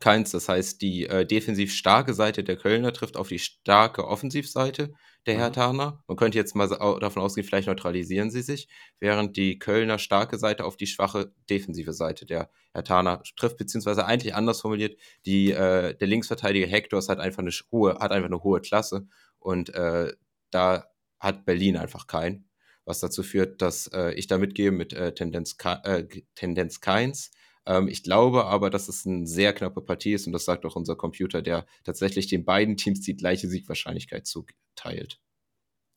keins. Das heißt, die äh, defensiv starke Seite der Kölner trifft auf die starke Offensivseite der mhm. Herthaner. Man könnte jetzt mal davon ausgehen, vielleicht neutralisieren sie sich, während die Kölner starke Seite auf die schwache defensive Seite der Herthaner trifft, beziehungsweise eigentlich anders formuliert, die, äh, der Linksverteidiger Hector hat einfach eine hohe, hat einfach eine hohe Klasse und äh, da hat Berlin einfach keinen, was dazu führt, dass äh, ich da mitgehe mit äh, Tendenz, äh, Tendenz Keins ähm, ich glaube aber, dass es eine sehr knappe Partie ist und das sagt auch unser Computer, der tatsächlich den beiden Teams die gleiche Siegwahrscheinlichkeit zuteilt.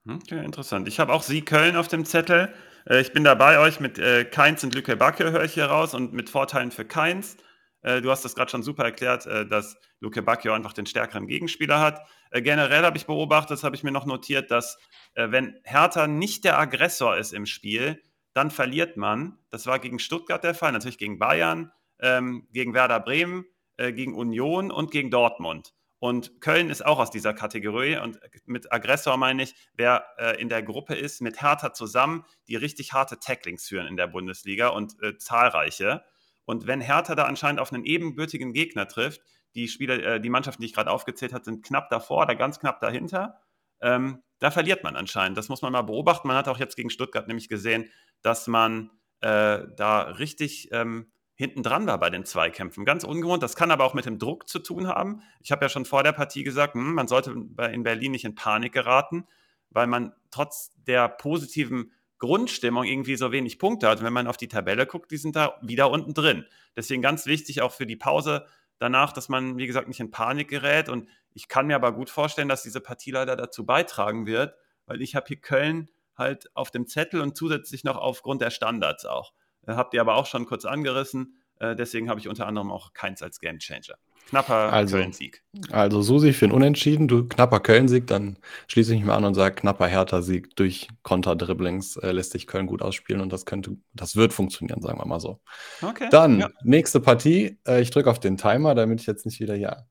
Okay, interessant. Ich habe auch Sie Köln auf dem Zettel. Äh, ich bin da bei euch mit äh, Keins und Lücke Backe, höre ich hier raus, und mit Vorteilen für Keins. Äh, du hast das gerade schon super erklärt, äh, dass Luke Bacchio einfach den stärkeren Gegenspieler hat. Äh, generell habe ich beobachtet, das habe ich mir noch notiert, dass wenn Hertha nicht der Aggressor ist im Spiel, dann verliert man. Das war gegen Stuttgart der Fall, natürlich gegen Bayern, ähm, gegen Werder Bremen, äh, gegen Union und gegen Dortmund. Und Köln ist auch aus dieser Kategorie. Und mit Aggressor meine ich, wer äh, in der Gruppe ist, mit Hertha zusammen, die richtig harte Tacklings führen in der Bundesliga und äh, zahlreiche. Und wenn Hertha da anscheinend auf einen ebenbürtigen Gegner trifft, die Spieler, äh, die Mannschaften, die ich gerade aufgezählt habe, sind knapp davor oder ganz knapp dahinter. Ähm, da verliert man anscheinend. Das muss man mal beobachten. Man hat auch jetzt gegen Stuttgart nämlich gesehen, dass man äh, da richtig ähm, hinten dran war bei den Zweikämpfen. Ganz ungewohnt. Das kann aber auch mit dem Druck zu tun haben. Ich habe ja schon vor der Partie gesagt, hm, man sollte in Berlin nicht in Panik geraten, weil man trotz der positiven Grundstimmung irgendwie so wenig Punkte hat. Und wenn man auf die Tabelle guckt, die sind da wieder unten drin. Deswegen ganz wichtig auch für die Pause danach, dass man, wie gesagt, nicht in Panik gerät. Und ich kann mir aber gut vorstellen, dass diese Partie leider dazu beitragen wird, weil ich habe hier Köln halt auf dem Zettel und zusätzlich noch aufgrund der Standards auch. Äh, habt ihr aber auch schon kurz angerissen. Äh, deswegen habe ich unter anderem auch keins als Game Changer. Knapper also, Köln-Sieg. Also Susi für ein Unentschieden, du knapper Köln-Sieg, dann schließe ich mich mal an und sage, knapper Hertha-Sieg durch Konter-Dribblings äh, lässt sich Köln gut ausspielen und das könnte, das wird funktionieren, sagen wir mal so. Okay. Dann, ja. nächste Partie. Äh, ich drücke auf den Timer, damit ich jetzt nicht wieder hier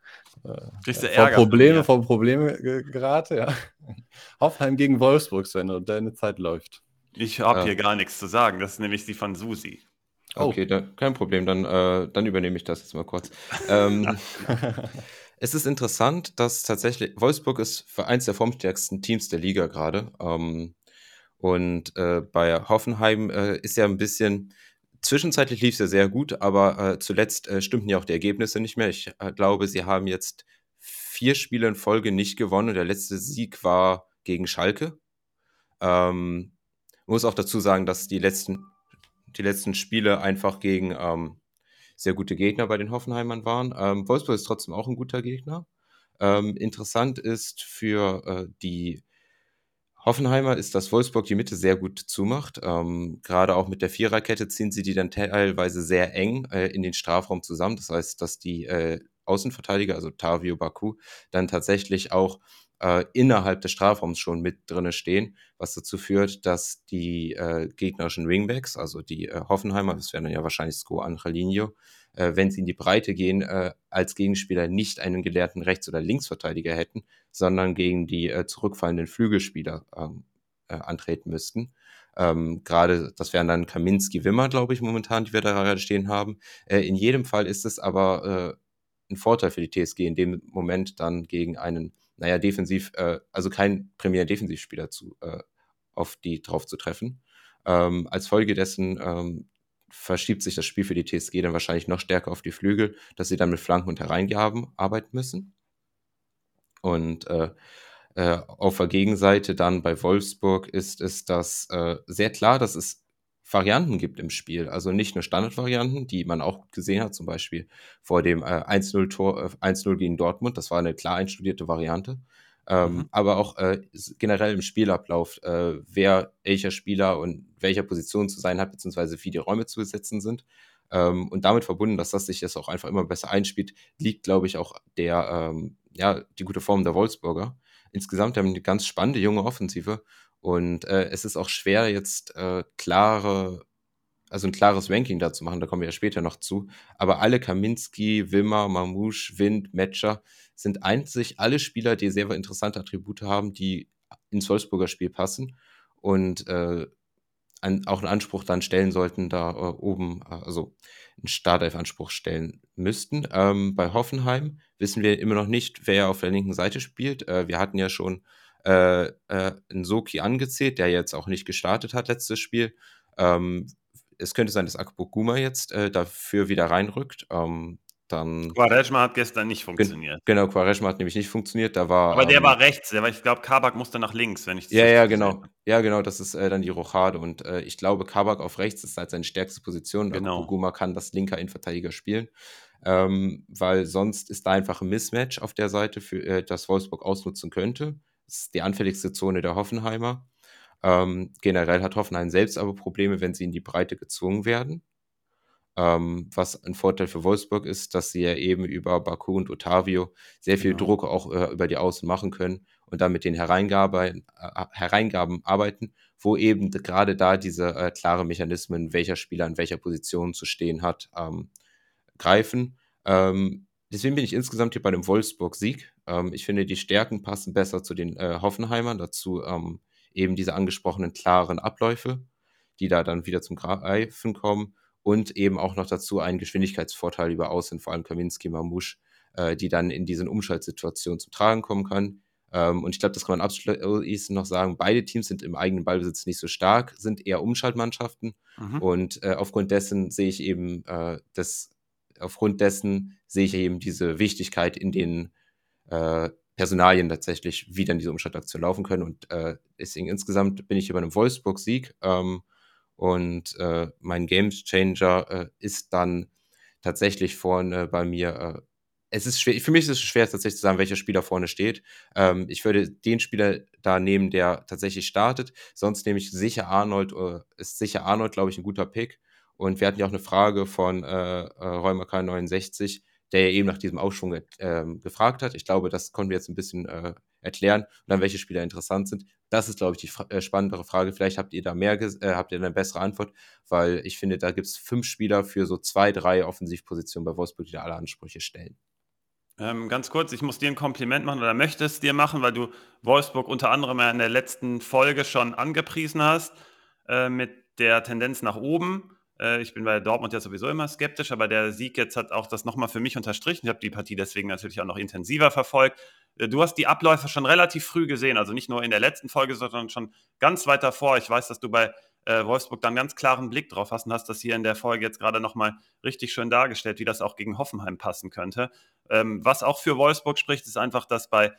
äh, vor Probleme, vor Probleme gerate. Ja. Hoffenheim gegen Wolfsburg, Sven, und deine Zeit läuft. Ich habe hier gar nichts zu sagen. Das ist nämlich die von Susi. Oh. Okay, da, kein Problem. Dann, äh, dann übernehme ich das jetzt mal kurz. ähm, es ist interessant, dass tatsächlich Wolfsburg ist für eins der formstärksten Teams der Liga gerade. Ähm, und äh, bei Hoffenheim äh, ist ja ein bisschen, zwischenzeitlich lief es ja sehr gut, aber äh, zuletzt äh, stimmten ja auch die Ergebnisse nicht mehr. Ich äh, glaube, sie haben jetzt vier Spiele in Folge nicht gewonnen. Der letzte Sieg war gegen Schalke. Ähm, muss auch dazu sagen, dass die letzten die letzten Spiele einfach gegen ähm, sehr gute Gegner bei den Hoffenheimern waren. Ähm, Wolfsburg ist trotzdem auch ein guter Gegner. Ähm, interessant ist für äh, die Hoffenheimer ist, dass Wolfsburg die Mitte sehr gut zumacht. Ähm, Gerade auch mit der Viererkette ziehen sie die dann teilweise sehr eng äh, in den Strafraum zusammen. Das heißt, dass die äh, Außenverteidiger, also Tavio Baku, dann tatsächlich auch äh, innerhalb des Strafraums schon mit drinne stehen, was dazu führt, dass die äh, gegnerischen Wingbacks, also die äh, Hoffenheimer, das wären dann ja wahrscheinlich Sko Angelino, äh, wenn sie in die Breite gehen, äh, als Gegenspieler nicht einen gelehrten Rechts- oder Linksverteidiger hätten, sondern gegen die äh, zurückfallenden Flügelspieler ähm, äh, antreten müssten. Ähm, Gerade, das wären dann Kaminski, Wimmer, glaube ich, momentan, die wir da gerade stehen haben. Äh, in jedem Fall ist es aber äh, ein Vorteil für die TSG in dem Moment dann gegen einen naja, defensiv, äh, also kein Premier Defensivspieler zu, äh, auf die drauf zu treffen. Ähm, als Folge dessen ähm, verschiebt sich das Spiel für die TSG dann wahrscheinlich noch stärker auf die Flügel, dass sie dann mit Flanken und Hereingaben arbeiten müssen. Und äh, äh, auf der Gegenseite dann bei Wolfsburg ist es das äh, sehr klar, dass es Varianten gibt im Spiel. Also nicht nur Standardvarianten, die man auch gesehen hat, zum Beispiel vor dem äh, 1-0 äh, 1-0 gegen Dortmund. Das war eine klar einstudierte Variante. Ähm, mhm. Aber auch äh, generell im Spielablauf, äh, wer welcher Spieler und welcher Position zu sein hat, beziehungsweise wie die Räume zu besetzen sind. Ähm, und damit verbunden, dass das sich jetzt auch einfach immer besser einspielt, liegt, glaube ich, auch der, ähm, ja, die gute Form der Wolfsburger. Insgesamt haben eine ganz spannende junge Offensive und äh, es ist auch schwer, jetzt äh, klare, also ein klares Ranking dazu machen, da kommen wir ja später noch zu. Aber alle Kaminski, Wimmer, Mamouche, Wind, Matcher sind einzig alle Spieler, die sehr interessante Attribute haben, die ins Wolfsburger Spiel passen und äh, an, auch einen Anspruch dann stellen sollten, da äh, oben, also einen Startelf-Anspruch stellen müssten. Ähm, bei Hoffenheim wissen wir immer noch nicht, wer auf der linken Seite spielt. Äh, wir hatten ja schon äh, äh, Nsoki angezählt, der jetzt auch nicht gestartet hat letztes Spiel. Ähm, es könnte sein, dass Akpoguma jetzt äh, dafür wieder reinrückt. Ähm, dann Quaresma hat gestern nicht funktioniert. Genau, Quaresma hat nämlich nicht funktioniert. Da war, Aber der ähm, war rechts, der war, ich glaube, Kabak musste nach links, wenn ich das Ja, ja, genau. Ja, genau, das ist äh, dann die Rochade. Und äh, ich glaube, Kabak auf rechts ist halt seine stärkste Position. Genau. Akpoguma kann das linker Innenverteidiger spielen. Ähm, weil sonst ist da einfach ein Mismatch auf der Seite, für, äh, das Wolfsburg ausnutzen könnte. Das ist die anfälligste Zone der Hoffenheimer. Ähm, generell hat Hoffenheim selbst aber Probleme, wenn sie in die Breite gezwungen werden. Ähm, was ein Vorteil für Wolfsburg ist, dass sie ja eben über Baku und Otavio sehr viel genau. Druck auch äh, über die Außen machen können und dann mit den Hereingaben, äh, Hereingaben arbeiten, wo eben gerade da diese äh, klare Mechanismen, welcher Spieler in welcher Position zu stehen hat, ähm, greifen. Ähm, deswegen bin ich insgesamt hier bei dem Wolfsburg-Sieg. Ähm, ich finde, die Stärken passen besser zu den äh, Hoffenheimern, dazu ähm, eben diese angesprochenen klaren Abläufe, die da dann wieder zum Greifen kommen und eben auch noch dazu einen Geschwindigkeitsvorteil über Außen, vor allem Kaminski, Mamouche, äh, die dann in diesen Umschaltsituationen zum Tragen kommen kann. Ähm, und ich glaube, das kann man abschließend noch sagen, beide Teams sind im eigenen Ballbesitz nicht so stark, sind eher Umschaltmannschaften mhm. und äh, aufgrund dessen sehe ich eben äh, das aufgrund dessen sehe ich eben diese Wichtigkeit in den äh, Personalien tatsächlich, wie dann diese Umschaltaktionen laufen können. Und äh, deswegen insgesamt bin ich über einem Wolfsburg-Sieg. Ähm, und äh, mein Game Changer äh, ist dann tatsächlich vorne bei mir. Äh, es ist schwer, für mich ist es schwer tatsächlich zu sagen, welcher Spieler vorne steht. Ähm, ich würde den Spieler da nehmen, der tatsächlich startet. Sonst nehme ich sicher Arnold, äh, ist sicher Arnold, glaube ich, ein guter Pick. Und wir hatten ja auch eine Frage von äh, äh, Räumer K69, der ja eben nach diesem Aufschwung äh, gefragt hat. Ich glaube, das konnten wir jetzt ein bisschen äh, erklären und dann welche Spieler interessant sind. Das ist, glaube ich, die äh, spannendere Frage. Vielleicht habt ihr da mehr, äh, habt ihr eine bessere Antwort, weil ich finde, da gibt es fünf Spieler für so zwei, drei Offensivpositionen bei Wolfsburg, die da alle Ansprüche stellen. Ähm, ganz kurz, ich muss dir ein Kompliment machen oder möchte es dir machen, weil du Wolfsburg unter anderem in der letzten Folge schon angepriesen hast äh, mit der Tendenz nach oben. Äh, ich bin bei Dortmund ja sowieso immer skeptisch, aber der Sieg jetzt hat auch das nochmal für mich unterstrichen. Ich habe die Partie deswegen natürlich auch noch intensiver verfolgt. Äh, du hast die Abläufe schon relativ früh gesehen, also nicht nur in der letzten Folge, sondern schon ganz weit davor. Ich weiß, dass du bei äh, Wolfsburg da einen ganz klaren Blick drauf hast und hast das hier in der Folge jetzt gerade nochmal richtig schön dargestellt, wie das auch gegen Hoffenheim passen könnte. Ähm, was auch für Wolfsburg spricht, ist einfach, dass bei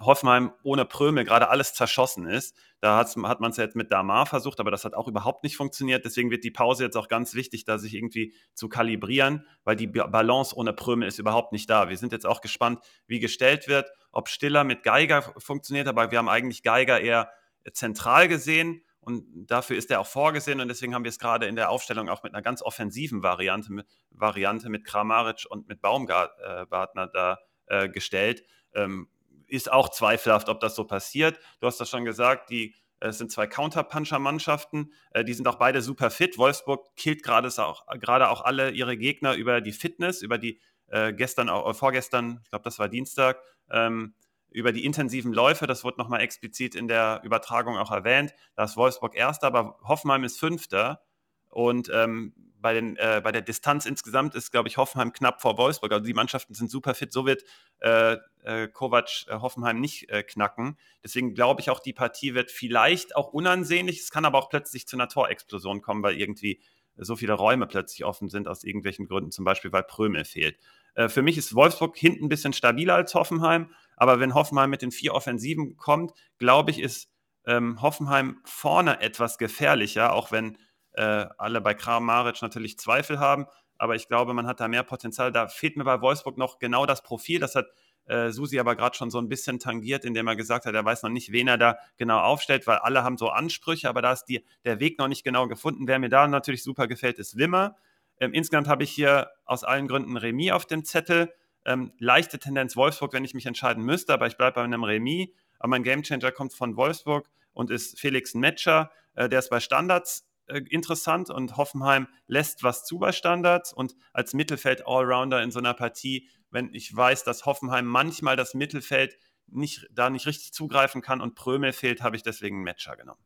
Hoffenheim ohne Prömel gerade alles zerschossen ist. Da hat man es jetzt mit Damar versucht, aber das hat auch überhaupt nicht funktioniert. Deswegen wird die Pause jetzt auch ganz wichtig, da sich irgendwie zu kalibrieren, weil die Balance ohne Prömel ist überhaupt nicht da. Wir sind jetzt auch gespannt, wie gestellt wird, ob Stiller mit Geiger funktioniert, aber wir haben eigentlich Geiger eher zentral gesehen und dafür ist er auch vorgesehen und deswegen haben wir es gerade in der Aufstellung auch mit einer ganz offensiven Variante, mit, Variante mit Kramaric und mit Baumgartner da äh, gestellt. Ähm, ist auch zweifelhaft, ob das so passiert. Du hast das schon gesagt, die äh, es sind zwei Counterpuncher-Mannschaften. Äh, die sind auch beide super fit. Wolfsburg killt gerade auch, auch alle ihre Gegner über die Fitness, über die äh, gestern, äh, vorgestern, ich glaube, das war Dienstag, ähm, über die intensiven Läufe. Das wurde nochmal explizit in der Übertragung auch erwähnt. Da ist Wolfsburg Erster, aber Hoffenheim ist Fünfter. Und ähm, bei, den, äh, bei der Distanz insgesamt ist, glaube ich, Hoffenheim knapp vor Wolfsburg. Also die Mannschaften sind super fit. So wird äh, äh, Kovac äh, Hoffenheim nicht äh, knacken. Deswegen glaube ich auch, die Partie wird vielleicht auch unansehnlich. Es kann aber auch plötzlich zu einer Torexplosion kommen, weil irgendwie so viele Räume plötzlich offen sind aus irgendwelchen Gründen, zum Beispiel weil Prömel fehlt. Äh, für mich ist Wolfsburg hinten ein bisschen stabiler als Hoffenheim, aber wenn Hoffenheim mit den vier Offensiven kommt, glaube ich, ist ähm, Hoffenheim vorne etwas gefährlicher, auch wenn äh, alle bei Kramaric natürlich Zweifel haben. Aber ich glaube, man hat da mehr Potenzial. Da fehlt mir bei Wolfsburg noch genau das Profil. Das hat äh, Susi aber gerade schon so ein bisschen tangiert, indem er gesagt hat, er weiß noch nicht, wen er da genau aufstellt, weil alle haben so Ansprüche, aber da ist die, der Weg noch nicht genau gefunden. Wer mir da natürlich super gefällt, ist Wimmer. Ähm, insgesamt habe ich hier aus allen Gründen Remis auf dem Zettel. Ähm, leichte Tendenz Wolfsburg, wenn ich mich entscheiden müsste, aber ich bleibe bei einem Remis. Aber mein Gamechanger kommt von Wolfsburg und ist Felix Metscher. Äh, der ist bei Standards äh, interessant und Hoffenheim lässt was zu bei Standards und als Mittelfeld-Allrounder in so einer Partie, wenn ich weiß, dass Hoffenheim manchmal das Mittelfeld nicht, da nicht richtig zugreifen kann und Prömel fehlt, habe ich deswegen einen Matcher genommen.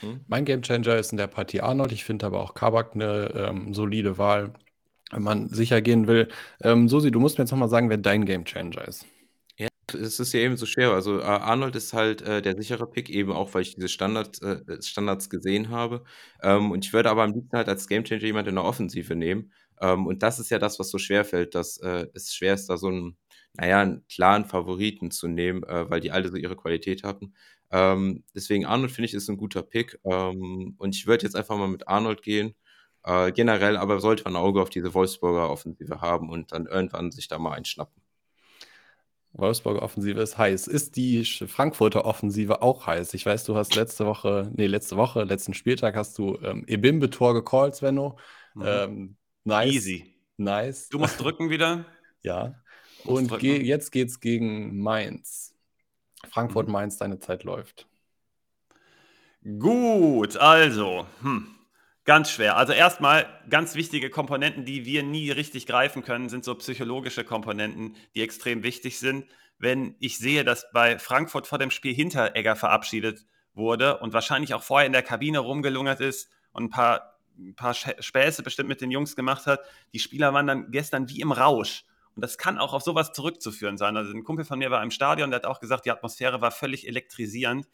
Mhm. Mein Gamechanger ist in der Partie Arnold. Ich finde aber auch Kabak eine ähm, solide Wahl, wenn man sicher gehen will. Ähm, Susi, du musst mir jetzt nochmal sagen, wer dein Gamechanger ist es ist ja eben so schwer. Also, äh, Arnold ist halt, äh, der sichere Pick, eben auch, weil ich diese Standard äh, Standards gesehen habe. Ähm, und ich würde aber am liebsten halt als Gamechanger jemand in der Offensive nehmen. Ähm, und das ist ja das, was so schwer fällt, dass äh, es schwer ist, da so einen, naja, einen klaren Favoriten zu nehmen, äh, weil die alle so ihre Qualität hatten. Ähm, deswegen Arnold finde ich, ist ein guter Pick. Ähm, und ich würde jetzt einfach mal mit Arnold gehen. Äh, generell aber sollte man ein Auge auf diese Wolfsburger Offensive haben und dann irgendwann sich da mal einschnappen. Wolfsburger Offensive ist heiß. Ist die Frankfurter Offensive auch heiß? Ich weiß, du hast letzte Woche, nee, letzte Woche, letzten Spieltag hast du ähm, Ebimbe-Tor gecallt, Svenno. Mhm. Ähm, nice. Easy. Nice. Du musst drücken wieder. ja. Und ge jetzt geht's gegen Mainz. Frankfurt-Mainz, mhm. deine Zeit läuft. Gut, also, hm. Ganz schwer. Also erstmal ganz wichtige Komponenten, die wir nie richtig greifen können, sind so psychologische Komponenten, die extrem wichtig sind. Wenn ich sehe, dass bei Frankfurt vor dem Spiel Hinteregger verabschiedet wurde und wahrscheinlich auch vorher in der Kabine rumgelungert ist und ein paar, ein paar Späße bestimmt mit den Jungs gemacht hat, die Spieler waren dann gestern wie im Rausch. Und das kann auch auf sowas zurückzuführen sein. Also ein Kumpel von mir war im Stadion, der hat auch gesagt, die Atmosphäre war völlig elektrisierend.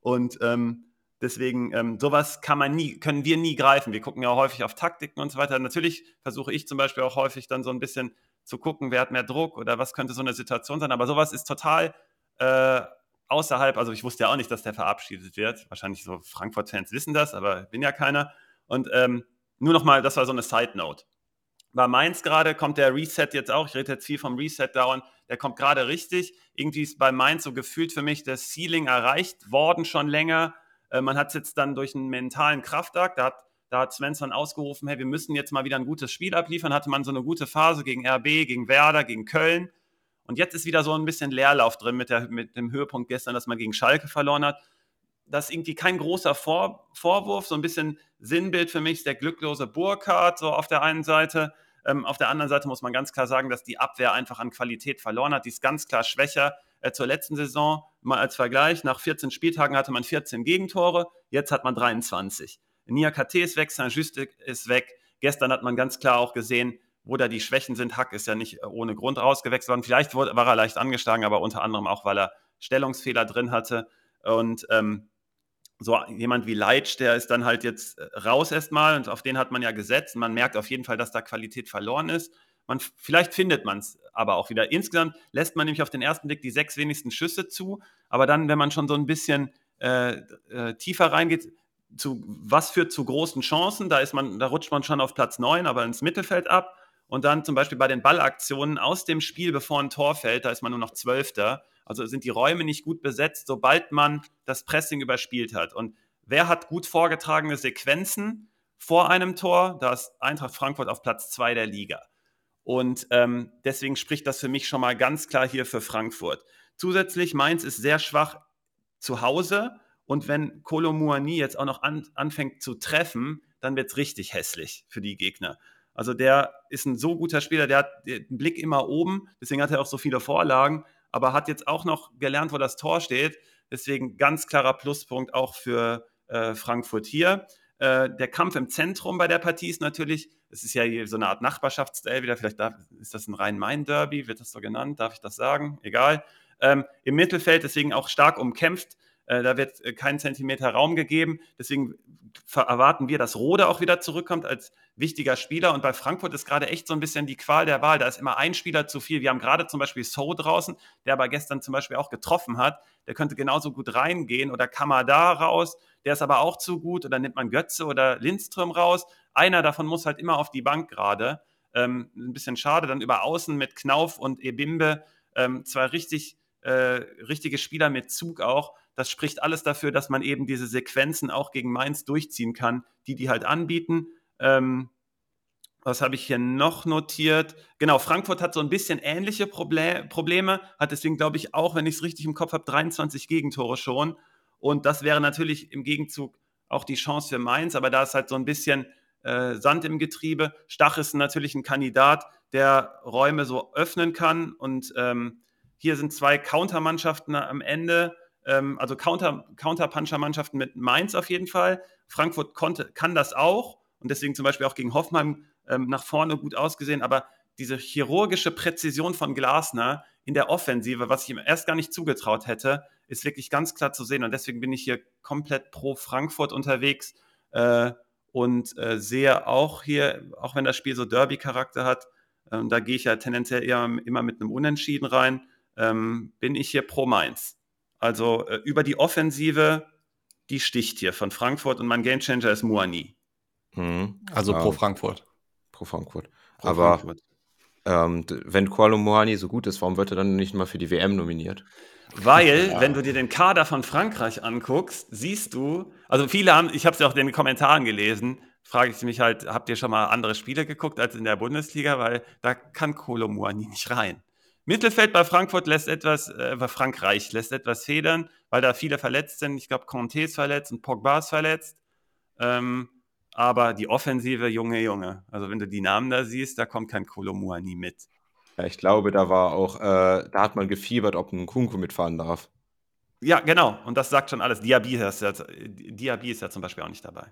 Und ähm, Deswegen, ähm, sowas kann man nie, können wir nie greifen. Wir gucken ja häufig auf Taktiken und so weiter. Natürlich versuche ich zum Beispiel auch häufig dann so ein bisschen zu gucken, wer hat mehr Druck oder was könnte so eine Situation sein. Aber sowas ist total äh, außerhalb. Also ich wusste ja auch nicht, dass der verabschiedet wird. Wahrscheinlich so Frankfurt-Fans wissen das, aber ich bin ja keiner. Und ähm, nur nochmal, das war so eine Side-Note. Bei Mainz gerade kommt der Reset jetzt auch. Ich rede jetzt viel vom Reset dauern. Der kommt gerade richtig. Irgendwie ist bei Mainz so gefühlt für mich das Ceiling erreicht worden schon länger äh, man hat es jetzt dann durch einen mentalen Kraftakt, da hat Da hat Svensson ausgerufen, hey, wir müssen jetzt mal wieder ein gutes Spiel abliefern. Hatte man so eine gute Phase gegen RB, gegen Werder, gegen Köln. Und jetzt ist wieder so ein bisschen Leerlauf drin mit, der, mit dem Höhepunkt gestern, dass man gegen Schalke verloren hat. Das ist irgendwie kein großer Vor Vorwurf, so ein bisschen Sinnbild für mich ist der glücklose Burkhardt so auf der einen Seite. Ähm, auf der anderen Seite muss man ganz klar sagen, dass die Abwehr einfach an Qualität verloren hat. Die ist ganz klar schwächer zur letzten Saison. Mal als Vergleich, nach 14 Spieltagen hatte man 14 Gegentore, jetzt hat man 23. Nia KT ist weg, Saint-Just ist weg. Gestern hat man ganz klar auch gesehen, wo da die Schwächen sind. Hack ist ja nicht äh, ohne Grund rausgewechselt worden. Vielleicht war er leicht angeschlagen, aber unter anderem auch, weil er Stellungsfehler drin hatte. Und ähm, so jemand wie Leitsch, der ist dann halt jetzt äh, raus erstmal und auf den hat man ja gesetzt. Man merkt auf jeden Fall, dass da Qualität verloren ist. Man, vielleicht findet man es aber auch wieder. Insgesamt lässt man nämlich auf den ersten Blick die sechs wenigsten Schüsse zu, aber dann, wenn man schon so ein bisschen äh, äh, tiefer reingeht, zu was führt zu großen Chancen? Da ist man, da rutscht man schon auf Platz 9, aber ins Mittelfeld ab. Und dann zum Beispiel bei den Ballaktionen aus dem Spiel, bevor ein Tor fällt, da ist man nur noch Zwölfter. Also sind die Räume nicht gut besetzt, sobald man das Pressing überspielt hat. Und wer hat gut vorgetragene Sequenzen vor einem Tor? Da ist Eintracht Frankfurt auf Platz 2 der Liga. Und ähm, deswegen spricht das für mich schon mal ganz klar hier für Frankfurt. Zusätzlich, Mainz ist sehr schwach zu Hause. Und wenn Kolo Muani jetzt auch noch an, anfängt zu treffen, dann wird es richtig hässlich für die Gegner. Also der ist ein so guter Spieler, der hat den Blick immer oben, deswegen hat er auch so viele Vorlagen, aber hat jetzt auch noch gelernt, wo das Tor steht. Deswegen ganz klarer Pluspunkt auch für äh, Frankfurt hier. Äh, der Kampf im Zentrum bei der Partie ist natürlich, es ist ja hier so eine Art Nachbarschaftsduell wieder, vielleicht darf, ist das ein Rhein-Main-Derby, wird das so genannt, darf ich das sagen? Egal. Ähm, Im Mittelfeld deswegen auch stark umkämpft. Äh, da wird äh, kein Zentimeter Raum gegeben. Deswegen erwarten wir, dass Rode auch wieder zurückkommt als wichtiger Spieler. Und bei Frankfurt ist gerade echt so ein bisschen die Qual der Wahl. Da ist immer ein Spieler zu viel. Wir haben gerade zum Beispiel So draußen, der aber gestern zum Beispiel auch getroffen hat. Der könnte genauso gut reingehen. Oder Kamada raus, der ist aber auch zu gut. Oder nimmt man Götze oder Lindström raus. Einer davon muss halt immer auf die Bank gerade. Ähm, ein bisschen schade. Dann über Außen mit Knauf und Ebimbe ähm, zwei richtig, äh, richtige Spieler mit Zug auch das spricht alles dafür, dass man eben diese Sequenzen auch gegen Mainz durchziehen kann, die die halt anbieten. Ähm, was habe ich hier noch notiert? Genau, Frankfurt hat so ein bisschen ähnliche Proble Probleme, hat deswegen, glaube ich, auch, wenn ich es richtig im Kopf habe, 23 Gegentore schon. Und das wäre natürlich im Gegenzug auch die Chance für Mainz, aber da ist halt so ein bisschen äh, Sand im Getriebe. Stach ist natürlich ein Kandidat, der Räume so öffnen kann. Und ähm, hier sind zwei Countermannschaften am Ende ähm, also Counter, Counter-Puncher-Mannschaften mit Mainz auf jeden Fall. Frankfurt konnte, kann das auch und deswegen zum Beispiel auch gegen Hoffenheim ähm, nach vorne gut ausgesehen, aber diese chirurgische Präzision von Glasner in der Offensive, was ich ihm erst gar nicht zugetraut hätte, ist wirklich ganz klar zu sehen. Und deswegen bin ich hier komplett pro Frankfurt unterwegs äh, und äh, sehe auch hier, auch wenn das Spiel so Derby-Charakter hat, äh, da gehe ich ja tendenziell eher immer mit einem Unentschieden rein, ähm, bin ich hier pro Mainz. Also äh, über die Offensive, die sticht hier von Frankfurt und mein Gamechanger ist Moani. Mhm. Also pro Frankfurt. Pro Frankfurt. Pro Aber Frankfurt. Ähm, wenn Kualo Moani so gut ist, warum wird er dann nicht mal für die WM nominiert? Weil, ja. wenn du dir den Kader von Frankreich anguckst, siehst du, also viele haben, ich habe es ja auch in den Kommentaren gelesen, frage ich mich halt, habt ihr schon mal andere Spiele geguckt als in der Bundesliga? Weil da kann Kolo Moani nicht rein. Mittelfeld bei Frankfurt lässt etwas, äh, bei Frankreich lässt etwas federn, weil da viele verletzt sind. Ich glaube, Conte ist verletzt und Pogba ist verletzt. Ähm, aber die Offensive, Junge, Junge. Also wenn du die Namen da siehst, da kommt kein Kolomuani mit. Ja, ich glaube, da war auch, äh, da hat man gefiebert, ob ein Kunku mitfahren darf. Ja, genau. Und das sagt schon alles. Diaby ist ja, Diaby ist ja zum Beispiel auch nicht dabei.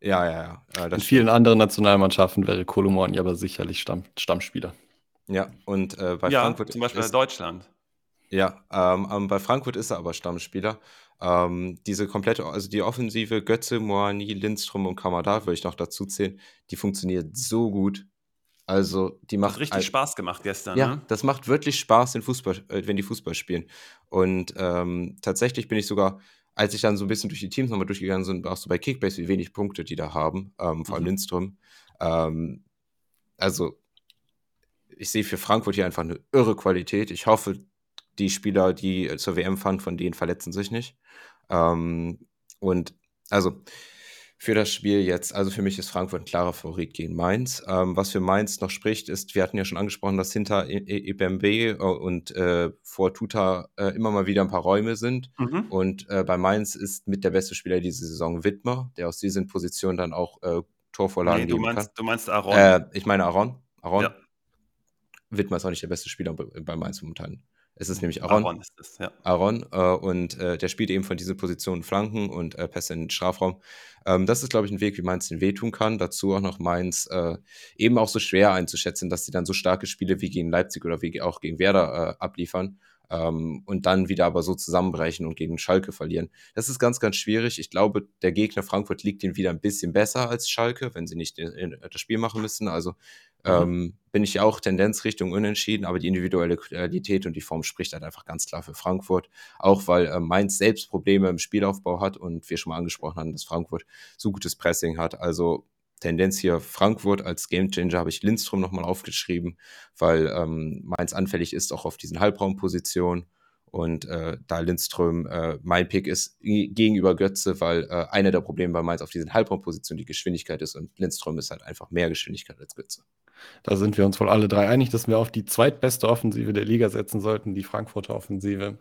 Ja, ja, ja. ja In vielen anderen Nationalmannschaften wäre Kolomuani aber sicherlich Stamm, Stammspieler. Ja, und äh, bei ja, Frankfurt. Zum Beispiel ist, Deutschland. Ja, ähm, ähm, bei Frankfurt ist er aber Stammspieler. Ähm, diese komplette, also die Offensive, Götze, Moani, Lindström und Kamada, würde ich noch dazu zählen, die funktioniert so gut. Also, die macht. Hat richtig ein, Spaß gemacht gestern. Ja, ne? das macht wirklich Spaß, den Fußball, äh, wenn die Fußball spielen. Und ähm, tatsächlich bin ich sogar, als ich dann so ein bisschen durch die Teams nochmal durchgegangen bin, auch so bei Kickbase, wie wenig Punkte die da haben, ähm, vor allem mhm. Lindström. Also, ich sehe für Frankfurt hier einfach eine irre Qualität. Ich hoffe, die Spieler, die zur WM fahren, von denen verletzen sich nicht. Ähm, und also für das Spiel jetzt, also für mich ist Frankfurt ein klarer Favorit gegen Mainz. Ähm, was für Mainz noch spricht, ist, wir hatten ja schon angesprochen, dass hinter Ibembe äh, und äh, vor Tuta äh, immer mal wieder ein paar Räume sind. Mhm. Und äh, bei Mainz ist mit der beste Spieler diese Saison Widmer, der aus diesen Positionen dann auch äh, Torvorlagen nee, geben meinst, kann. Du meinst Aaron? Äh, ich meine Aaron. Aaron. Ja. Widmer ist auch nicht der beste Spieler bei Mainz momentan. Es ist nämlich Aaron. Aaron ist es, ja. Aaron, äh, und äh, der spielt eben von diesen Positionen Flanken und äh, Pässe in den Strafraum. Ähm, das ist, glaube ich, ein Weg, wie Mainz den wehtun kann. Dazu auch noch Mainz äh, eben auch so schwer einzuschätzen, dass sie dann so starke Spiele wie gegen Leipzig oder wie auch gegen Werder äh, abliefern. Ähm, und dann wieder aber so zusammenbrechen und gegen Schalke verlieren. Das ist ganz, ganz schwierig. Ich glaube, der Gegner Frankfurt liegt ihnen wieder ein bisschen besser als Schalke, wenn sie nicht in, das Spiel machen müssen. Also. Ähm, bin ich auch Tendenz Richtung Unentschieden, aber die individuelle Qualität und die Form spricht halt einfach ganz klar für Frankfurt. Auch weil äh, Mainz selbst Probleme im Spielaufbau hat und wir schon mal angesprochen haben, dass Frankfurt so gutes Pressing hat. Also Tendenz hier Frankfurt als Gamechanger habe ich Lindstrom nochmal aufgeschrieben, weil ähm, Mainz anfällig ist auch auf diesen Halbraumpositionen. Und äh, da Lindström äh, mein Pick ist gegenüber Götze, weil äh, einer der Probleme bei Mainz auf diesen Halbraumpositionen die Geschwindigkeit ist und Lindström ist halt einfach mehr Geschwindigkeit als Götze. Da sind wir uns wohl alle drei einig, dass wir auf die zweitbeste Offensive der Liga setzen sollten, die Frankfurter Offensive.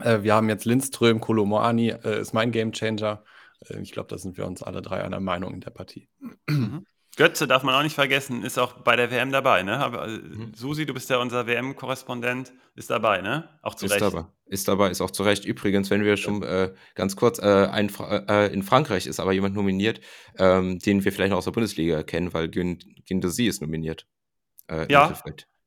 Äh, wir haben jetzt Lindström, Kolomoani äh, ist mein Gamechanger. Äh, ich glaube, da sind wir uns alle drei einer Meinung in der Partie. Mhm. Götze darf man auch nicht vergessen, ist auch bei der WM dabei, ne? Aber, äh, mhm. Susi, du bist ja unser WM-Korrespondent, ist dabei, ne? Auch zu ist Recht. Dabei. Ist dabei, ist auch zu Recht. Übrigens, wenn wir schon äh, ganz kurz, äh, ein, äh, in Frankreich ist aber jemand nominiert, ähm, den wir vielleicht noch aus der Bundesliga kennen, weil Guendouzi ist nominiert. Äh, ja,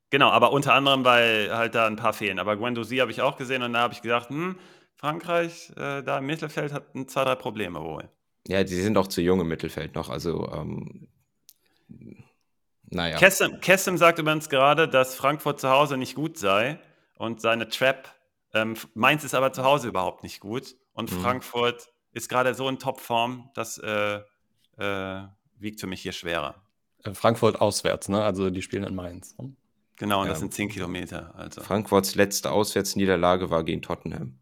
genau, aber unter anderem, weil halt da ein paar fehlen. Aber Guendouzi habe ich auch gesehen und da habe ich gedacht, hm, Frankreich, äh, da im Mittelfeld hat zwei, drei Probleme wohl. Ja, die sind auch zu jung im Mittelfeld noch, also ähm, naja. Kessem, Kessem sagt übrigens gerade, dass Frankfurt zu Hause nicht gut sei und seine Trap, ähm, Mainz ist aber zu Hause überhaupt nicht gut und mhm. Frankfurt ist gerade so in Topform, das äh, äh, wiegt für mich hier schwerer. Äh, Frankfurt auswärts, ne? Also die spielen in Mainz. Ne? Genau, und ja. das sind 10 Kilometer. Also. Frankfurts letzte Auswärtsniederlage war gegen Tottenham.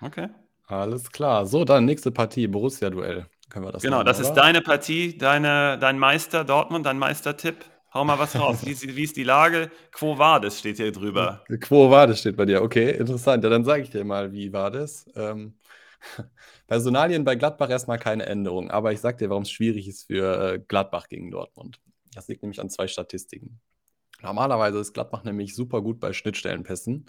Okay. Alles klar. So, dann nächste Partie, Borussia-Duell. Können wir das Genau, machen, das oder? ist deine Partie, deine, dein Meister Dortmund, dein Meistertipp. Hau mal was raus. wie, wie, ist die Lage? Quo Vadis steht hier drüber. Quo Vadis steht bei dir. Okay, interessant. Ja, dann sage ich dir mal, wie war das? Ähm, Personalien bei Gladbach erstmal keine Änderung, aber ich sage dir, warum es schwierig ist für äh, Gladbach gegen Dortmund. Das liegt nämlich an zwei Statistiken. Normalerweise ist Gladbach nämlich super gut bei Schnittstellenpässen.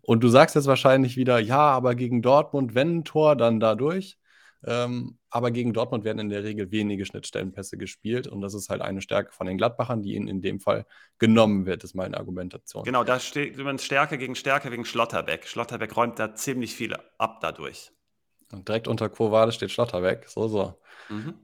Und du sagst jetzt wahrscheinlich wieder, ja, aber gegen Dortmund, wenn ein Tor, dann dadurch. Ähm, aber gegen Dortmund werden in der Regel wenige Schnittstellenpässe gespielt und das ist halt eine Stärke von den Gladbachern, die ihnen in dem Fall genommen wird, ist meine Argumentation. Genau, da steht übrigens Stärke gegen Stärke wegen Schlotterbeck. Schlotterbeck räumt da ziemlich viel ab dadurch. Und direkt unter Quo Vadis steht Schlotterbeck. So, so. Mhm.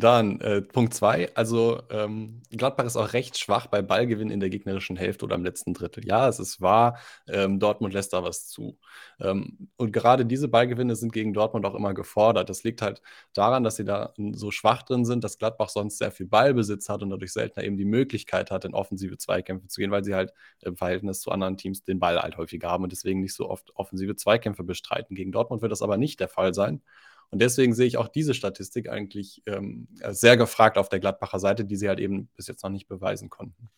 Dann äh, Punkt 2. Also ähm, Gladbach ist auch recht schwach bei Ballgewinn in der gegnerischen Hälfte oder im letzten Drittel. Ja, es ist wahr, ähm, Dortmund lässt da was zu. Ähm, und gerade diese Ballgewinne sind gegen Dortmund auch immer gefordert. Das liegt halt daran, dass sie da so schwach drin sind, dass Gladbach sonst sehr viel Ballbesitz hat und dadurch seltener eben die Möglichkeit hat, in offensive Zweikämpfe zu gehen, weil sie halt im Verhältnis zu anderen Teams den Ball halt häufiger haben und deswegen nicht so oft offensive Zweikämpfe bestreiten. Gegen Dortmund wird das aber nicht der Fall sein. Und deswegen sehe ich auch diese Statistik eigentlich ähm, sehr gefragt auf der Gladbacher Seite, die sie halt eben bis jetzt noch nicht beweisen konnten.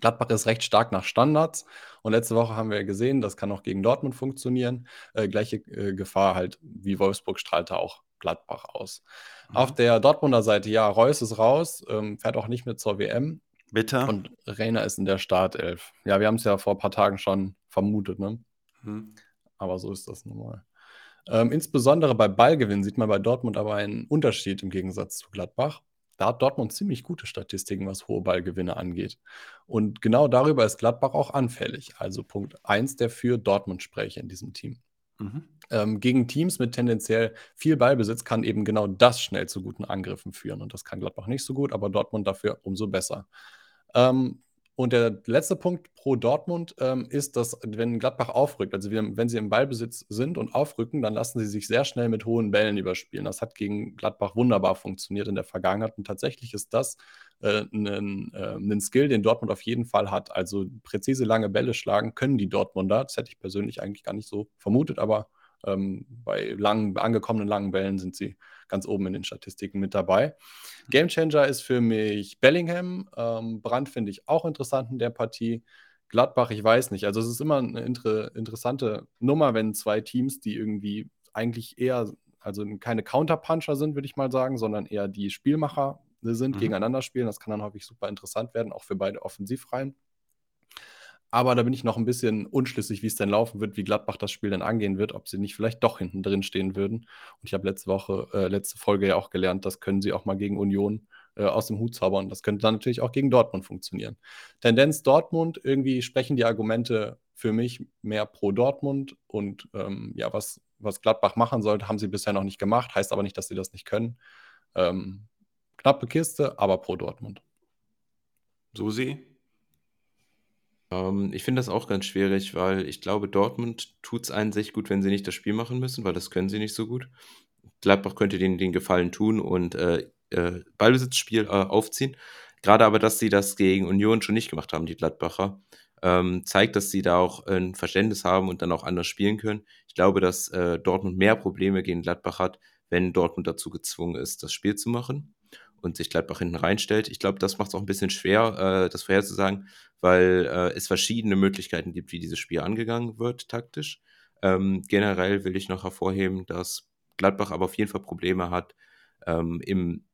Gladbach ist recht stark nach Standards und letzte Woche haben wir gesehen, das kann auch gegen Dortmund funktionieren. Äh, gleiche äh, Gefahr halt wie Wolfsburg strahlte auch Gladbach aus. Mhm. Auf der Dortmunder Seite, ja, Reus ist raus, ähm, fährt auch nicht mehr zur WM. Bitte. Und Reiner ist in der Startelf. Ja, wir haben es ja vor ein paar Tagen schon vermutet, ne? Mhm. Aber so ist das nun mal. Ähm, insbesondere bei Ballgewinn sieht man bei Dortmund aber einen Unterschied im Gegensatz zu Gladbach. Da hat Dortmund ziemlich gute Statistiken, was hohe Ballgewinne angeht. Und genau darüber ist Gladbach auch anfällig. Also Punkt 1 der für Dortmund spreche in diesem Team. Mhm. Ähm, gegen Teams mit tendenziell viel Ballbesitz kann eben genau das schnell zu guten Angriffen führen. Und das kann Gladbach nicht so gut, aber Dortmund dafür umso besser. Ähm, und der letzte Punkt pro Dortmund ähm, ist, dass wenn Gladbach aufrückt, also wenn sie im Ballbesitz sind und aufrücken, dann lassen sie sich sehr schnell mit hohen Bällen überspielen. Das hat gegen Gladbach wunderbar funktioniert in der Vergangenheit und tatsächlich ist das äh, ein, äh, ein Skill, den Dortmund auf jeden Fall hat. Also präzise lange Bälle schlagen können die Dortmunder. Das hätte ich persönlich eigentlich gar nicht so vermutet, aber Ähm, bei langen, angekommenen langen Bällen sind sie ganz oben in den Statistiken mit dabei. Gamechanger ist für mich Bellingham. Ähm, Brandt finde ich auch interessant in der Partie. Gladbach, ich weiß nicht. Also es ist immer eine inter interessante Nummer, wenn zwei Teams, die irgendwie eigentlich eher, also keine Counterpuncher sind, würde ich mal sagen, sondern eher die Spielmacher sind, mhm. gegeneinander spielen. Das kann dann häufig super interessant werden, auch für beide Offensivreihen. Aber da bin ich noch ein bisschen unschlüssig, wie es denn laufen wird, wie Gladbach das Spiel dann angehen wird, ob sie nicht vielleicht doch hinten drin stehen würden. Und ich habe letzte Woche, äh, letzte Folge ja auch gelernt, das können sie auch mal gegen Union äh, aus dem Hut zaubern. Das könnte dann natürlich auch gegen Dortmund funktionieren. Tendenz Dortmund, irgendwie sprechen die Argumente für mich mehr pro Dortmund. Und ähm, ja, was, was Gladbach machen sollte, haben sie bisher noch nicht gemacht. Heißt aber nicht, dass sie das nicht können. Ähm, knappe Kiste, aber pro Dortmund. Susi? Ähm, ich finde das auch ganz schwierig, weil ich glaube, Dortmund tut es einen sich gut, wenn sie nicht das Spiel machen müssen, weil das können sie nicht so gut. Gladbach könnte denen den Gefallen tun und äh, äh, Ballbesitzspiel äh, aufziehen. Gerade aber, dass sie das gegen Union schon nicht gemacht haben, die Gladbacher, ähm, zeigt, dass sie da auch ein Verständnis haben und dann auch anders spielen können. Ich glaube, dass äh, Dortmund mehr Probleme gegen Gladbach hat, wenn Dortmund dazu gezwungen ist, das Spiel zu machen und sich Gladbach hinten reinstellt. Ich glaube, das macht es auch ein bisschen schwer, äh, das vorherzusagen, weil äh, es verschiedene Möglichkeiten gibt, wie dieses Spiel angegangen wird, taktisch. Ähm, generell will ich noch hervorheben, dass Gladbach aber auf jeden Fall Probleme hat ähm, im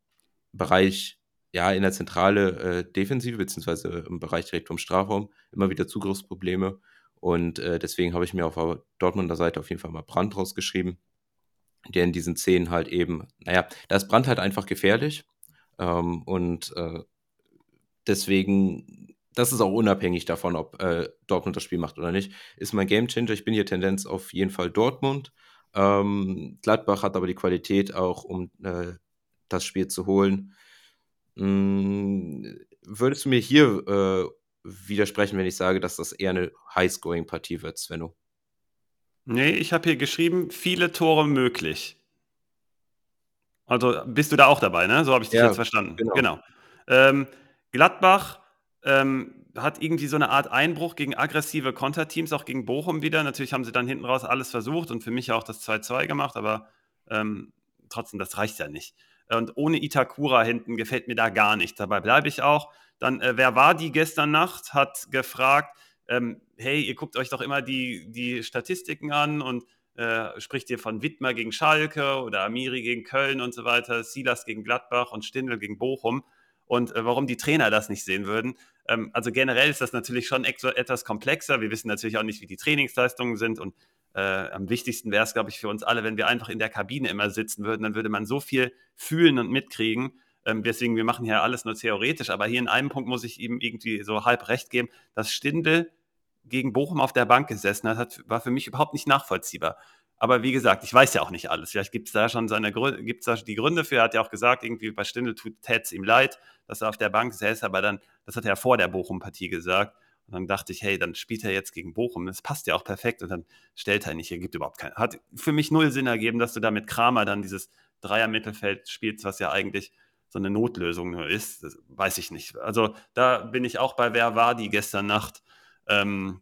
Bereich, ja, in der Zentrale äh, Defensive, beziehungsweise im Bereich direkt vom Strafraum, immer wieder Zugriffsprobleme. Und äh, deswegen habe ich mir auf der Dortmunder Seite auf jeden Fall mal Brand rausgeschrieben, der in diesen Szenen halt eben, naja, da ist Brand halt einfach gefährlich. Ähm, und äh, deswegen, das ist auch unabhängig davon, ob äh, Dortmund das Spiel macht oder nicht, ist mein Gamechanger. Ich bin hier Tendenz auf jeden Fall Dortmund. Ähm, Gladbach hat aber die Qualität auch, um äh, das Spiel zu holen. Hm, würdest du mir hier äh, widersprechen, wenn ich sage, dass das eher eine High-Scoring-Partie wird, Svenno? Nee, ich habe hier geschrieben, viele Tore möglich. Also bist du da auch dabei, ne? So habe ich dich ja, jetzt verstanden. Genau. genau. Ähm, Gladbach ähm, hat irgendwie so eine Art Einbruch gegen aggressive Konterteams, auch gegen Bochum wieder. Natürlich haben sie dann hinten raus alles versucht und für mich auch das 2-2 gemacht, aber ähm, trotzdem, das reicht ja nicht. Und ohne Itakura hinten gefällt mir da gar nicht. Dabei bleibe ich auch. Dann, äh, wer war die gestern Nacht? Hat gefragt, ähm, hey, ihr guckt euch doch immer die, die Statistiken an und äh, spricht ihr von Wittmer gegen Schalke oder Amiri gegen Köln und so weiter, Silas gegen Gladbach und Stindl gegen Bochum. Und äh, warum die Trainer das nicht sehen würden. Ähm, also generell ist das natürlich schon etwas komplexer. Wir wissen natürlich auch nicht, wie die Trainingsleistungen sind und äh, am wichtigsten wäre es, glaube ich, für uns alle, wenn wir einfach in der Kabine immer sitzen würden, dann würde man so viel fühlen und mitkriegen. Ähm, deswegen, wir machen ja alles nur theoretisch, aber hier in einem Punkt muss ich ihm irgendwie so halb recht geben, dass Stindel gegen Bochum auf der Bank gesessen hat, war für mich überhaupt nicht nachvollziehbar. Aber wie gesagt, ich weiß ja auch nicht alles. Vielleicht gibt es da schon seine Gründe, gibt's da die Gründe für. Er hat ja auch gesagt, irgendwie bei Stindel tut es ihm leid, dass er auf der Bank säß, aber dann, das hat er ja vor der Bochum-Partie gesagt. Und dann dachte ich, hey, dann spielt er jetzt gegen Bochum. Das passt ja auch perfekt. Und dann stellt er nicht. Er gibt überhaupt keinen. Hat für mich null Sinn ergeben, dass du da mit Kramer dann dieses Dreier-Mittelfeld spielst, was ja eigentlich so eine Notlösung nur ist. Das weiß ich nicht. Also da bin ich auch bei Wer war die gestern Nacht. Ähm,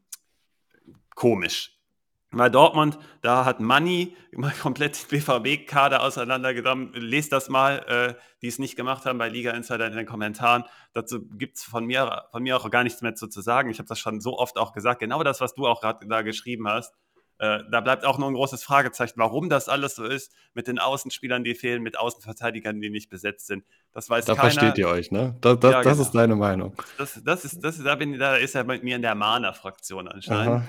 komisch. Bei Dortmund, da hat Money mal komplett BVB-Kader auseinandergenommen. Lest das mal, äh, die es nicht gemacht haben bei Liga Insider in den Kommentaren. Dazu gibt es von mir, von mir auch gar nichts mehr zu sagen. Ich habe das schon so oft auch gesagt. Genau das, was du auch gerade da geschrieben hast. Äh, da bleibt auch nur ein großes Fragezeichen, warum das alles so ist mit den Außenspielern, die fehlen, mit Außenverteidigern, die nicht besetzt sind. Das weiß da keiner. Da versteht ihr euch, ne? Da, da, ja, das genau. ist deine Meinung. Das, das, ist, das, da, bin, da ist er mit mir in der Mahner-Fraktion anscheinend.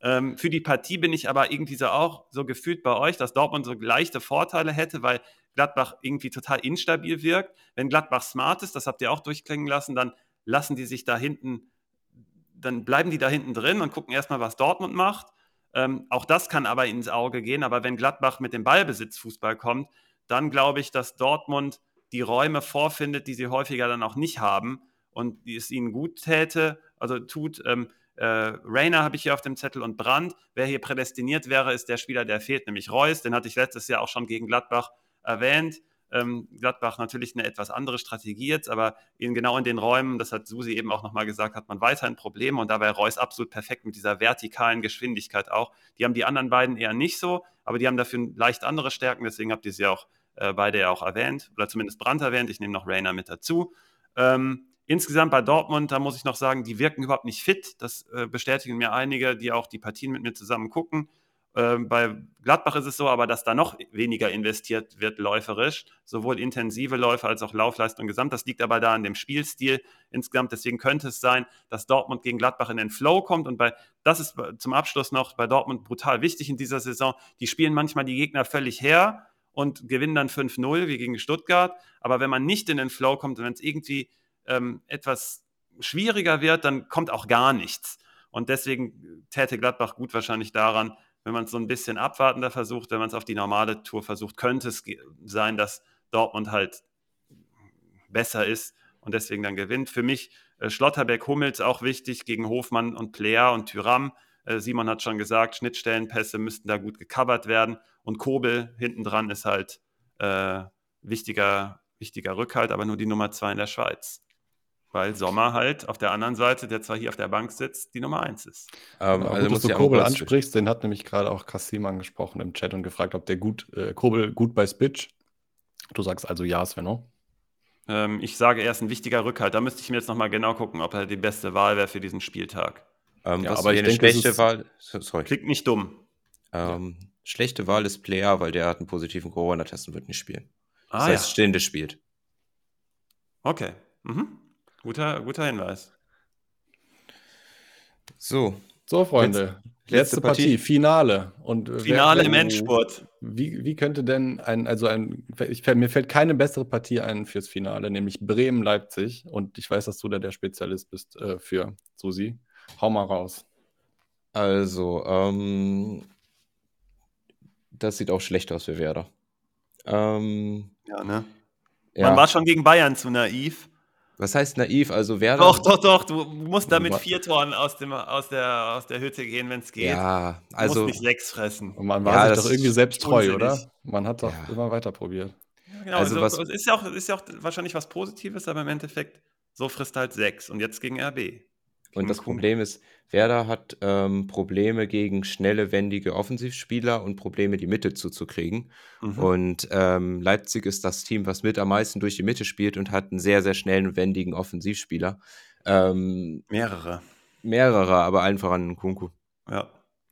Ähm, für die Partie bin ich aber irgendwie so auch so gefühlt bei euch, dass Dortmund so leichte Vorteile hätte, weil Gladbach irgendwie total instabil wirkt. Wenn Gladbach smart ist, das habt ihr auch durchklingen lassen, dann lassen die sich da hinten, dann bleiben die da hinten drin und gucken erstmal, was Dortmund macht. Ähm, auch das kann aber ins Auge gehen. Aber wenn Gladbach mit dem Ballbesitzfußball kommt, dann glaube ich, dass Dortmund die Räume vorfindet, die sie häufiger dann auch nicht haben und die es ihnen gut täte, also tut. Ähm, äh, Rainer habe ich hier auf dem Zettel und Brandt. Wer hier prädestiniert wäre, ist der Spieler, der fehlt, nämlich Reus. Den hatte ich letztes Jahr auch schon gegen Gladbach erwähnt. Ähm, Gladbach natürlich eine etwas andere Strategie jetzt, aber in, genau in den Räumen, das hat Susi eben auch nochmal gesagt, hat man weiterhin Probleme und dabei Reus absolut perfekt mit dieser vertikalen Geschwindigkeit auch. Die haben die anderen beiden eher nicht so, aber die haben dafür leicht andere Stärken, deswegen habt ihr sie auch äh, beide ja auch erwähnt, oder zumindest Brandt erwähnt, ich nehme noch Rainer mit dazu. Ähm, Insgesamt bei Dortmund, da muss ich noch sagen, die wirken überhaupt nicht fit. Das äh, bestätigen mir einige, die auch die Partien mit mir zusammen gucken. Ähm, bei Gladbach ist es so, aber dass da noch weniger investiert wird läuferisch, sowohl intensive Läufe als auch Laufleistung gesamt. Das liegt aber da an dem Spielstil insgesamt. Deswegen könnte es sein, dass Dortmund gegen Gladbach in den Flow kommt. Und bei, das ist zum Abschluss noch bei Dortmund brutal wichtig in dieser Saison. Die spielen manchmal die Gegner völlig her und gewinnen dann 5-0 wie gegen Stuttgart. Aber wenn man nicht in den Flow kommt und wenn es irgendwie ähm, etwas schwieriger wird, dann kommt auch gar nichts. Und deswegen täte Gladbach gut wahrscheinlich daran, wenn man es so ein bisschen abwartender versucht, wenn man es auf die normale Tour versucht, könnte es sein, dass Dortmund halt besser ist und deswegen dann gewinnt. Für mich äh, Schlotterbeck, Hummels auch wichtig gegen Hofmann und Player und Tyram. Äh, Simon hat schon gesagt, Schnittstellenpässe müssten da gut gecovert werden und Kobel hinten dran ist halt äh, wichtiger, wichtiger Rückhalt, aber nur die Nummer zwei in der Schweiz weil Sommer halt auf der anderen Seite, der zwar hier auf der Bank sitzt, die Nummer eins ist. Ähm, also gut, dass du Kobel ansprichst, den hat nämlich gerade auch Kassim angesprochen im Chat und gefragt, ob der gut, äh, Kobel gut bei Spitch. Du sagst also ja, Svenno. Ähm, ich sage, er ist ein wichtiger Rückhalt. Da müsste ich mir jetzt nochmal genau gucken, ob er die beste Wahl wäre für diesen Spieltag. Ähm, ja, aber ich eine denke, schlechte Wahl. Sorry. Klingt nicht dumm. Ähm, ja. Schlechte Wahl ist Player, weil der hat einen positiven Corona-Test und wird nicht spielen. Ah, das heißt, ja. Stehende spielt. Okay. Mhm. Guter, guter Hinweis. So. So, Freunde. Letzte, letzte Partie. Partie, Finale. Und Finale wer, im Endspurt. Wie, wie könnte denn ein, also ein, ich, mir fällt keine bessere Partie ein fürs Finale, nämlich Bremen-Leipzig. Und ich weiß, dass du da der Spezialist bist äh, für Susi. Hau mal raus. Also, ähm, das sieht auch schlecht aus für Werder. Ähm, ja, ne? Ja. Man war schon gegen Bayern zu naiv. Was heißt naiv? Also wer Doch, doch, doch. Du musst da mit vier Toren aus, dem, aus, der, aus der Hütte gehen, wenn es geht. Ja, also. Du musst nicht sechs fressen. Und man war ja, sich doch irgendwie selbst treu, oder? Man hat doch ja. immer weiter probiert. Ja, genau. Also, also was, ist, ja auch, ist ja auch wahrscheinlich was Positives, aber im Endeffekt, so frisst halt sechs. Und jetzt gegen RB. Und das Problem ist, Werder hat ähm, Probleme gegen schnelle, wendige Offensivspieler und Probleme, die Mitte zuzukriegen. Mhm. Und ähm, Leipzig ist das Team, was mit am meisten durch die Mitte spielt und hat einen sehr, sehr schnellen, wendigen Offensivspieler. Ähm, mehrere. Mehrere, aber allen voran Kunku. Ja.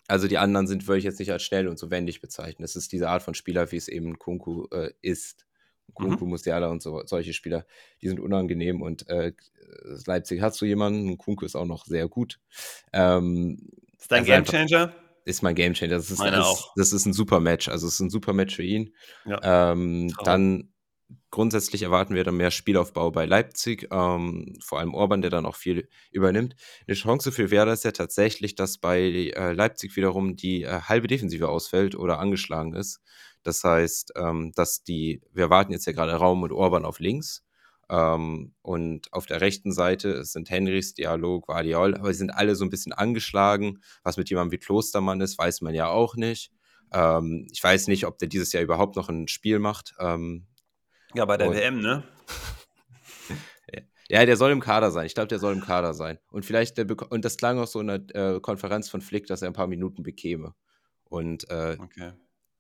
Also die anderen sind, würde ich jetzt nicht als schnell und so wendig bezeichnen. Das ist diese Art von Spieler, wie es eben Kunku äh, ist. Kunku, mhm. Musiala und so, solche Spieler, die sind unangenehm und äh, Leipzig hat so jemanden, Kunku ist auch noch sehr gut. Ähm, ist dein Gamechanger? Ist mein Gamechanger. Das ist, das, auch. das ist ein super Match. Also es ist ein super Match für ihn. Ja. Ähm, dann grundsätzlich erwarten wir dann mehr Spielaufbau bei Leipzig, ähm, vor allem Orban, der dann auch viel übernimmt. Eine Chance für Werder ist ja tatsächlich, dass bei äh, Leipzig wiederum die äh, halbe Defensive ausfällt oder angeschlagen ist. Das heißt, ähm, dass die, wir warten jetzt ja gerade Raum und Orban auf links. Ähm, und auf der rechten Seite sind Henrys, Dialog, Guardiol, aber sie sind alle so ein bisschen angeschlagen. Was mit jemandem wie Klostermann ist, weiß man ja auch nicht. Ähm, ich weiß nicht, ob der dieses Jahr überhaupt noch ein Spiel macht. Ähm, ja, bei der und, WM, ne? ja, der soll im Kader sein. Ich glaube, der soll im Kader sein. Und vielleicht, der und das klang auch so in der äh, Konferenz von Flick, dass er ein paar Minuten bekäme. Und äh, okay.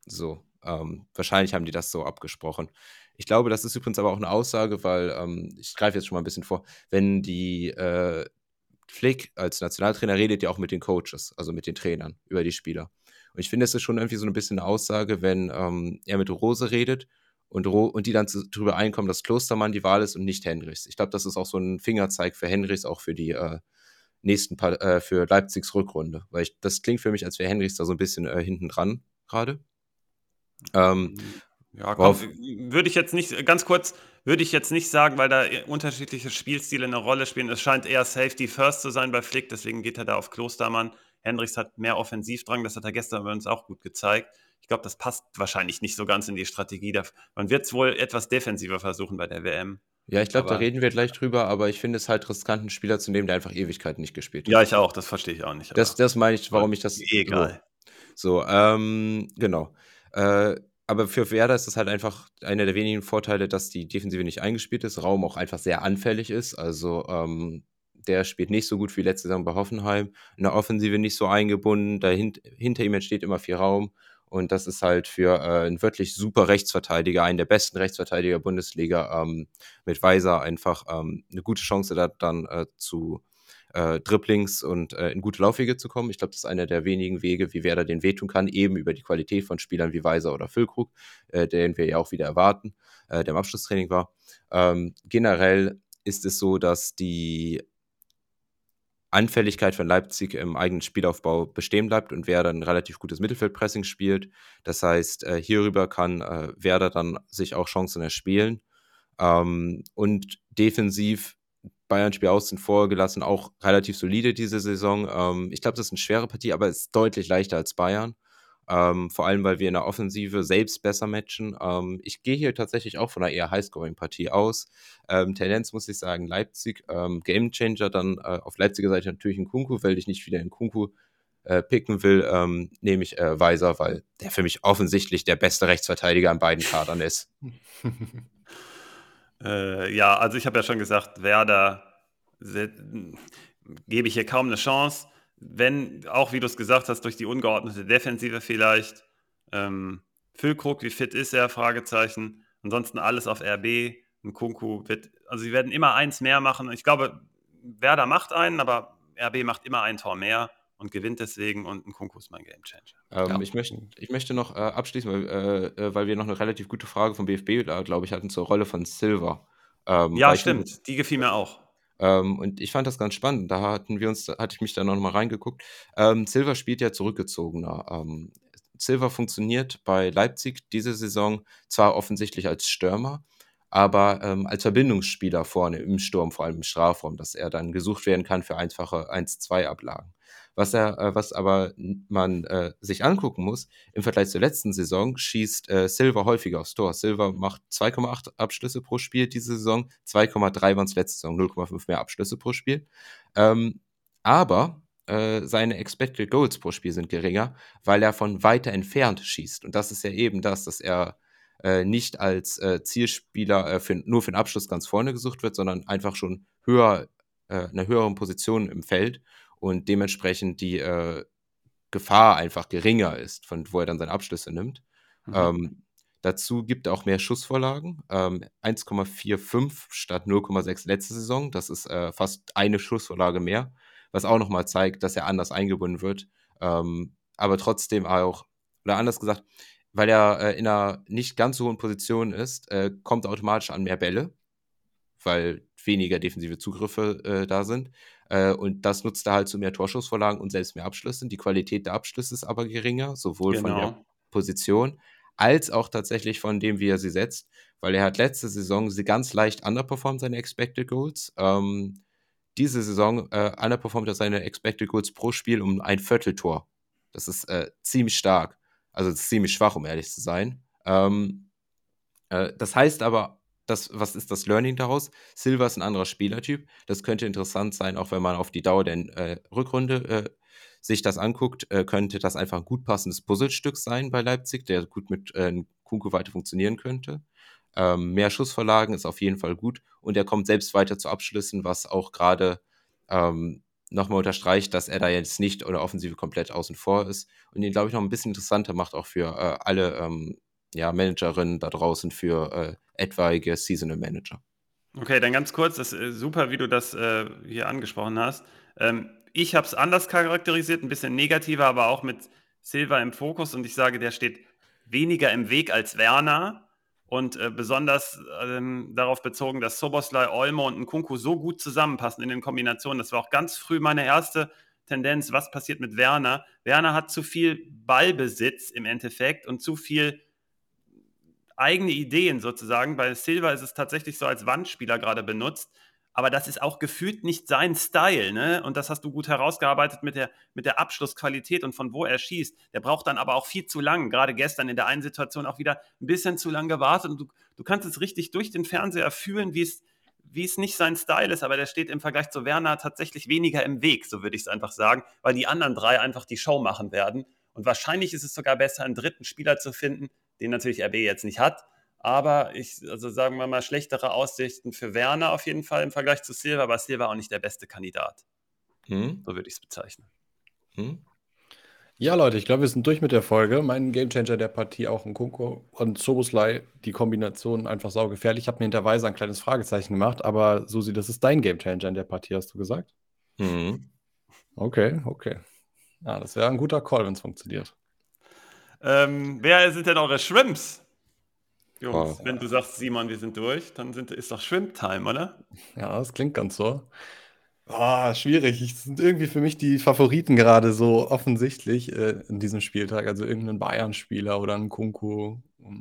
so. Ähm, wahrscheinlich haben die das so abgesprochen. Ich glaube, das ist übrigens aber auch eine Aussage, weil ähm, ich greife jetzt schon mal ein bisschen vor, wenn die äh, Flick als Nationaltrainer redet ja auch mit den Coaches, also mit den Trainern über die Spieler. Und ich finde, es ist schon irgendwie so ein bisschen eine Aussage, wenn ähm, er mit Rose redet und, Ro und die dann darüber einkommen, dass Klostermann die Wahl ist und nicht Henrichs. Ich glaube, das ist auch so ein Fingerzeig für Henrichs, auch für die äh, nächsten pa äh, für Leipzigs Rückrunde. Weil ich, das klingt für mich, als wäre Henrichs da so ein bisschen äh, hinten dran gerade. Ähm, ja, komm, würde ich jetzt nicht, ganz kurz, würde ich jetzt nicht sagen, weil da unterschiedliche Spielstile eine Rolle spielen. Es scheint eher Safety First zu sein bei Flick, deswegen geht er da auf Klostermann. Hendricks hat mehr Offensivdrang, das hat er gestern bei uns auch gut gezeigt. Ich glaube, das passt wahrscheinlich nicht so ganz in die Strategie. Man wird es wohl etwas defensiver versuchen bei der WM. Ja, ich glaube, da reden wir gleich drüber, aber ich finde es halt riskant, einen Spieler zu nehmen, der einfach Ewigkeiten nicht gespielt hat. Ja, ich auch, das verstehe ich auch nicht. Das, das meine ich, warum ich das. Egal. So, so ähm, genau. Äh, aber für Werder ist das halt einfach einer der wenigen Vorteile, dass die Defensive nicht eingespielt ist, Raum auch einfach sehr anfällig ist. Also ähm, der spielt nicht so gut wie letzte Saison bei Hoffenheim. In der Offensive nicht so eingebunden. Dahinter hinter ihm entsteht immer viel Raum. Und das ist halt für äh, einen wirklich super Rechtsverteidiger, einen der besten Rechtsverteidiger Bundesliga, ähm, mit Weiser einfach ähm, eine gute Chance, da dann äh, zu äh, Dribblings und äh, in gute Laufwege zu kommen. Ich glaube, das ist einer der wenigen Wege, wie Werder den wehtun kann, eben über die Qualität von Spielern wie Weiser oder Füllkrug, äh, den wir ja auch wieder erwarten, äh, der im Abschlusstraining war. Ähm, generell ist es so, dass die Anfälligkeit von Leipzig im eigenen Spielaufbau bestehen bleibt und Werder ein relativ gutes Mittelfeldpressing spielt. Das heißt, äh, hierüber kann äh, Werder dann sich auch Chancen erspielen. Ähm, und defensiv Bayern Spiel außen vor gelassen, auch relativ solide diese Saison. Ähm, ich glaube, das ist eine schwere Partie, aber es ist deutlich leichter als Bayern. Ähm, vor allem, weil wir in der Offensive selbst besser matchen. Ähm, ich gehe hier tatsächlich auch von einer eher Highscoring-Partie aus. Ähm, Tendenz muss ich sagen, Leipzig. Ähm, Gamechanger dann äh, auf Leipziger Seite natürlich ein Kunku, weil ich nicht wieder in Kunku äh, picken will, ähm, nehme ich äh, Weiser, weil der für mich offensichtlich der beste Rechtsverteidiger an beiden Kadern ist. äh, ja, also ich habe ja schon gesagt, Werder gebe ich hier kaum eine Chance wenn, auch wie du es gesagt hast, durch die ungeordnete Defensive vielleicht, ähm, Füllkrug, wie fit ist er? Fragezeichen. Ansonsten alles auf RB. Ein Kunku wird, also sie werden immer eins mehr machen. Ich glaube, Werder macht einen, aber RB macht immer ein Tor mehr und gewinnt deswegen und ein Kunku ist mein Gamechanger. Ähm, ja. ich, möchte, ich möchte noch äh, abschließen, weil, äh, äh weil wir noch eine relativ gute Frage vom BFB, glaube ich, hatten zur Rolle von Silver. Ähm, ja, stimmt. Die gefiel mir auch. Ähm, und ich fand das ganz spannend. Da hatten wir uns, hatte ich mich da noch mal reingeguckt. Ähm, Silver spielt ja zurückgezogener. Ähm, Silver funktioniert bei Leipzig diese Saison zwar offensichtlich als Stürmer, aber ähm, als Verbindungsspieler vorne im Sturm, vor allem im Strafraum, dass er dann gesucht werden kann für einfache 1-2-Ablagen. Was, er, äh, was aber man äh, sich angucken muss, im Vergleich zur letzten Saison schießt äh, Silver häufiger aufs Tor. Silver macht 2,8 Abschlüsse pro Spiel diese Saison, 2,3 waren es letzte Saison, 0,5 mehr Abschlüsse pro Spiel. Ähm, aber äh, seine Expected Goals pro Spiel sind geringer, weil er von weiter entfernt schießt. Und das ist ja eben das, dass er äh, nicht als äh, Zielspieler äh, für, nur für den Abschluss ganz vorne gesucht wird, sondern einfach schon höher, äh, einer höheren Position im Feld und dementsprechend die äh, Gefahr einfach geringer ist, von wo er dann seine Abschlüsse nimmt. Mhm. Ähm, dazu gibt er auch mehr Schussvorlagen, ähm, 1,45 statt 0,6 letzte Saison. Das ist äh, fast eine Schussvorlage mehr, was auch nochmal zeigt, dass er anders eingebunden wird. Ähm, aber trotzdem auch, oder anders gesagt, weil er äh, in einer nicht ganz so hohen Position ist, äh, kommt er automatisch an mehr Bälle, weil weniger defensive Zugriffe äh, da sind. Äh, und das nutzt er halt zu mehr Torschussvorlagen und selbst mehr Abschlüssen. Die Qualität der Abschlüsse ist aber geringer, sowohl genau. von der genau. Position als auch tatsächlich von dem, wie er sie setzt, weil er hat letzte Saison sie ganz leicht underperformed, seine Expected Goals. Ähm, diese Saison äh, underperformt er seine Expected Goals pro Spiel um ein Vierteltor. Das ist äh, ziemlich stark. Also ziemlich schwach, um ehrlich zu sein. Ähm, äh, das heißt aber das, was ist das Learning daraus? Silva ist ein anderer Spielertyp. Das könnte interessant sein, auch wenn man auf die Dauer der äh, Rückrunde äh, sich das anguckt, äh, könnte das einfach ein gut passendes Puzzlestück sein bei Leipzig, der gut mit äh, Kunku weiter funktionieren könnte. Ähm, mehr Schussverlagen ist auf jeden Fall gut und er kommt selbst weiter zu Abschlüssen, was auch gerade ähm, nochmal unterstreicht, dass er da jetzt nicht oder Offensive komplett außen vor ist und ihn, glaube ich, noch ein bisschen interessanter macht, auch für äh, alle ähm, ja, Managerinnen da draußen für äh, etwaige Seasonal Manager. Okay, dann ganz kurz, das ist äh, super, wie du das äh, hier angesprochen hast. Ähm, ich habe es anders charakterisiert, ein bisschen negativer, aber auch mit Silva im Fokus und ich sage, der steht weniger im Weg als Werner und äh, besonders ähm, darauf bezogen, dass Soboslai, Olmo und Nkunku so gut zusammenpassen in den Kombinationen. Das war auch ganz früh meine erste Tendenz, was passiert mit Werner. Werner hat zu viel Ballbesitz im Endeffekt und zu viel eigene Ideen sozusagen. Bei Silva ist es tatsächlich so als Wandspieler gerade benutzt. Aber das ist auch gefühlt nicht sein Style, ne? Und das hast du gut herausgearbeitet mit der, mit der Abschlussqualität und von wo er schießt. Der braucht dann aber auch viel zu lang. Gerade gestern in der einen Situation auch wieder ein bisschen zu lang gewartet. Und du, du kannst es richtig durch den Fernseher fühlen, wie es, wie es nicht sein Style ist, aber der steht im Vergleich zu Werner tatsächlich weniger im Weg, so würde ich es einfach sagen, weil die anderen drei einfach die Show machen werden. Und wahrscheinlich ist es sogar besser, einen dritten Spieler zu finden, den natürlich RB jetzt nicht hat. Aber ich, also sagen wir mal, schlechtere Aussichten für Werner auf jeden Fall im Vergleich zu Silva, aber Silva auch nicht der beste Kandidat. Hm? So würde ich es bezeichnen. Hm? Ja, Leute, ich glaube, wir sind durch mit der Folge. Mein Gamechanger der Partie auch ein Kunko und Soboslai, die Kombination einfach saugefährlich. Ich habe mir hinterweise ein kleines Fragezeichen gemacht, aber Susi, das ist dein Gamechanger in der Partie, hast du gesagt? Mhm. Okay, okay. Ja, das wäre ein guter Call, wenn es funktioniert. Ähm, wer sind denn eure Shrimps? Jungs, oh. wenn du sagst, Simon, wir sind durch, dann sind, ist doch Shrimp-Time, oder? Ja, das klingt ganz so. Oh, schwierig. Es sind irgendwie für mich die Favoriten gerade so offensichtlich äh, in diesem Spieltag. Also irgendein Bayern-Spieler oder ein Kunku.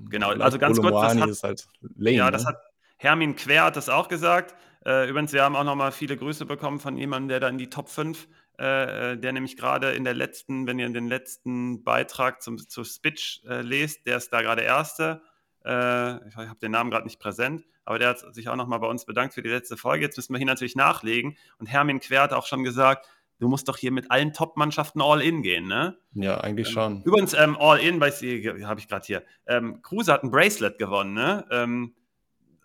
Genau, also ganz kurz, das hat, ist halt lame, ja, das ne? hat Hermin Quer hat das auch gesagt. Äh, übrigens, wir haben auch nochmal viele Grüße bekommen von jemandem, der da in die Top 5, äh, äh, der nämlich gerade in der letzten, wenn ihr den letzten Beitrag zum, zu Spitch äh, lest, der ist da gerade Erste. Äh, ich habe den Namen gerade nicht präsent, aber der hat sich auch nochmal bei uns bedankt für die letzte Folge. Jetzt müssen wir hier natürlich nachlegen. Und Hermin Quer hat auch schon gesagt, du musst doch hier mit allen Top-Mannschaften All-In gehen, ne? Ja, eigentlich ähm, schon. Übrigens, ähm, All-In, habe ich gerade hier. Ähm, Kruse hat ein Bracelet gewonnen, ne? Ähm,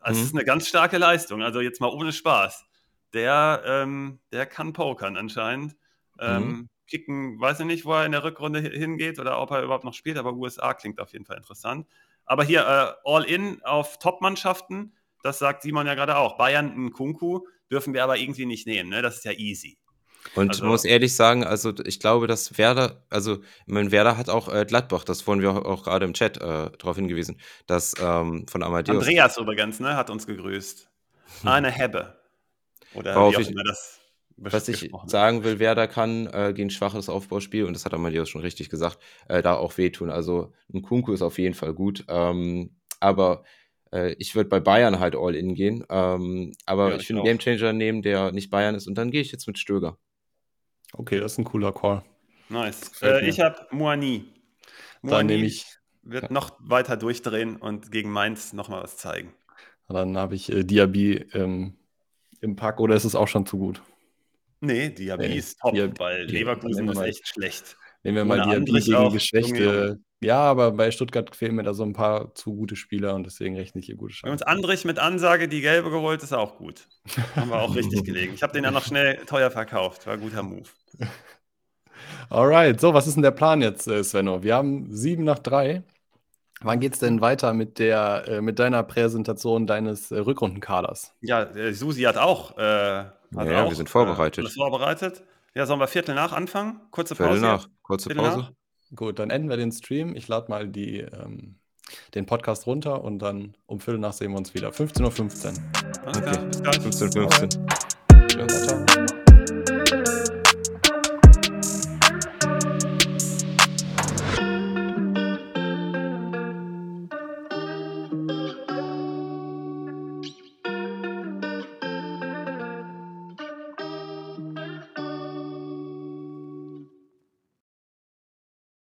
also, mhm. ist eine ganz starke Leistung. Also, jetzt mal ohne Spaß. Der, ähm, der kann pokern anscheinend. Ähm, mhm. Kicken, weiß ich nicht, wo er in der Rückrunde hingeht oder ob er überhaupt noch spielt, aber USA klingt auf jeden Fall interessant. Aber hier äh, All-In auf Top-Mannschaften, das sagt Simon ja gerade auch. Bayern, ein Kunku dürfen wir aber irgendwie nicht nehmen, ne? Das ist ja easy. Und also, muss ehrlich sagen, also ich glaube, dass Werder, also mein Werder hat auch äh, Gladbach, das wurden wir auch, auch gerade im Chat äh, darauf hingewiesen, dass ähm, von Amadeus. Andreas übrigens, ne, hat uns gegrüßt. Hm. Eine Hebbe. Oder Worauf wie auch immer das was ich sagen will, Werder kann äh, gegen schwaches Aufbauspiel, und das hat Amadeus schon richtig gesagt, äh, da auch wehtun. Also ein Kunku ist auf jeden Fall gut. Ähm, aber äh, ich würde bei Bayern halt all in gehen. Ähm, aber ja, ich würde einen Gamechanger nehmen, der nicht Bayern ist. Und dann gehe ich jetzt mit Stöger. Okay, das ist ein cooler Call. Nice. Äh, ich habe Moani. Dann nehme ich. Wird ja. noch weiter durchdrehen und gegen Mainz nochmal was zeigen. Dann habe ich äh, Diaby ähm, im Pack oder ist es auch schon zu gut? Nee, Diaby nee, ist top, Diab weil Leverkusen ist echt schlecht. Nehmen wir mal Diaby gegen geschwächte. Ja, aber bei Stuttgart fehlen mir da so ein paar zu gute Spieler und deswegen rechne ich hier gute Chancen. Wenn uns Andrich mit Ansage die gelbe geholt, ist auch gut. Haben wir auch richtig gelegen. Ich habe den ja noch schnell teuer verkauft. War ein guter Move. Alright, so, was ist denn der Plan jetzt, äh, Svenno? Wir haben sieben nach drei. Wann geht es denn weiter mit, der, äh, mit deiner Präsentation deines äh, Rückrundenkaders? Ja, äh, Susi hat auch. Äh, hat ja, auch, wir sind vorbereitet. Äh, vorbereitet. Ja, sollen wir Viertel nach anfangen? Kurze Pause. Viertel nach, kurze Viertel Pause. Nach? Gut, dann enden wir den Stream. Ich lade mal die, ähm, den Podcast runter und dann um Viertel nach sehen wir uns wieder. 15.15 Uhr. Okay, bis gleich. 15.15 Uhr.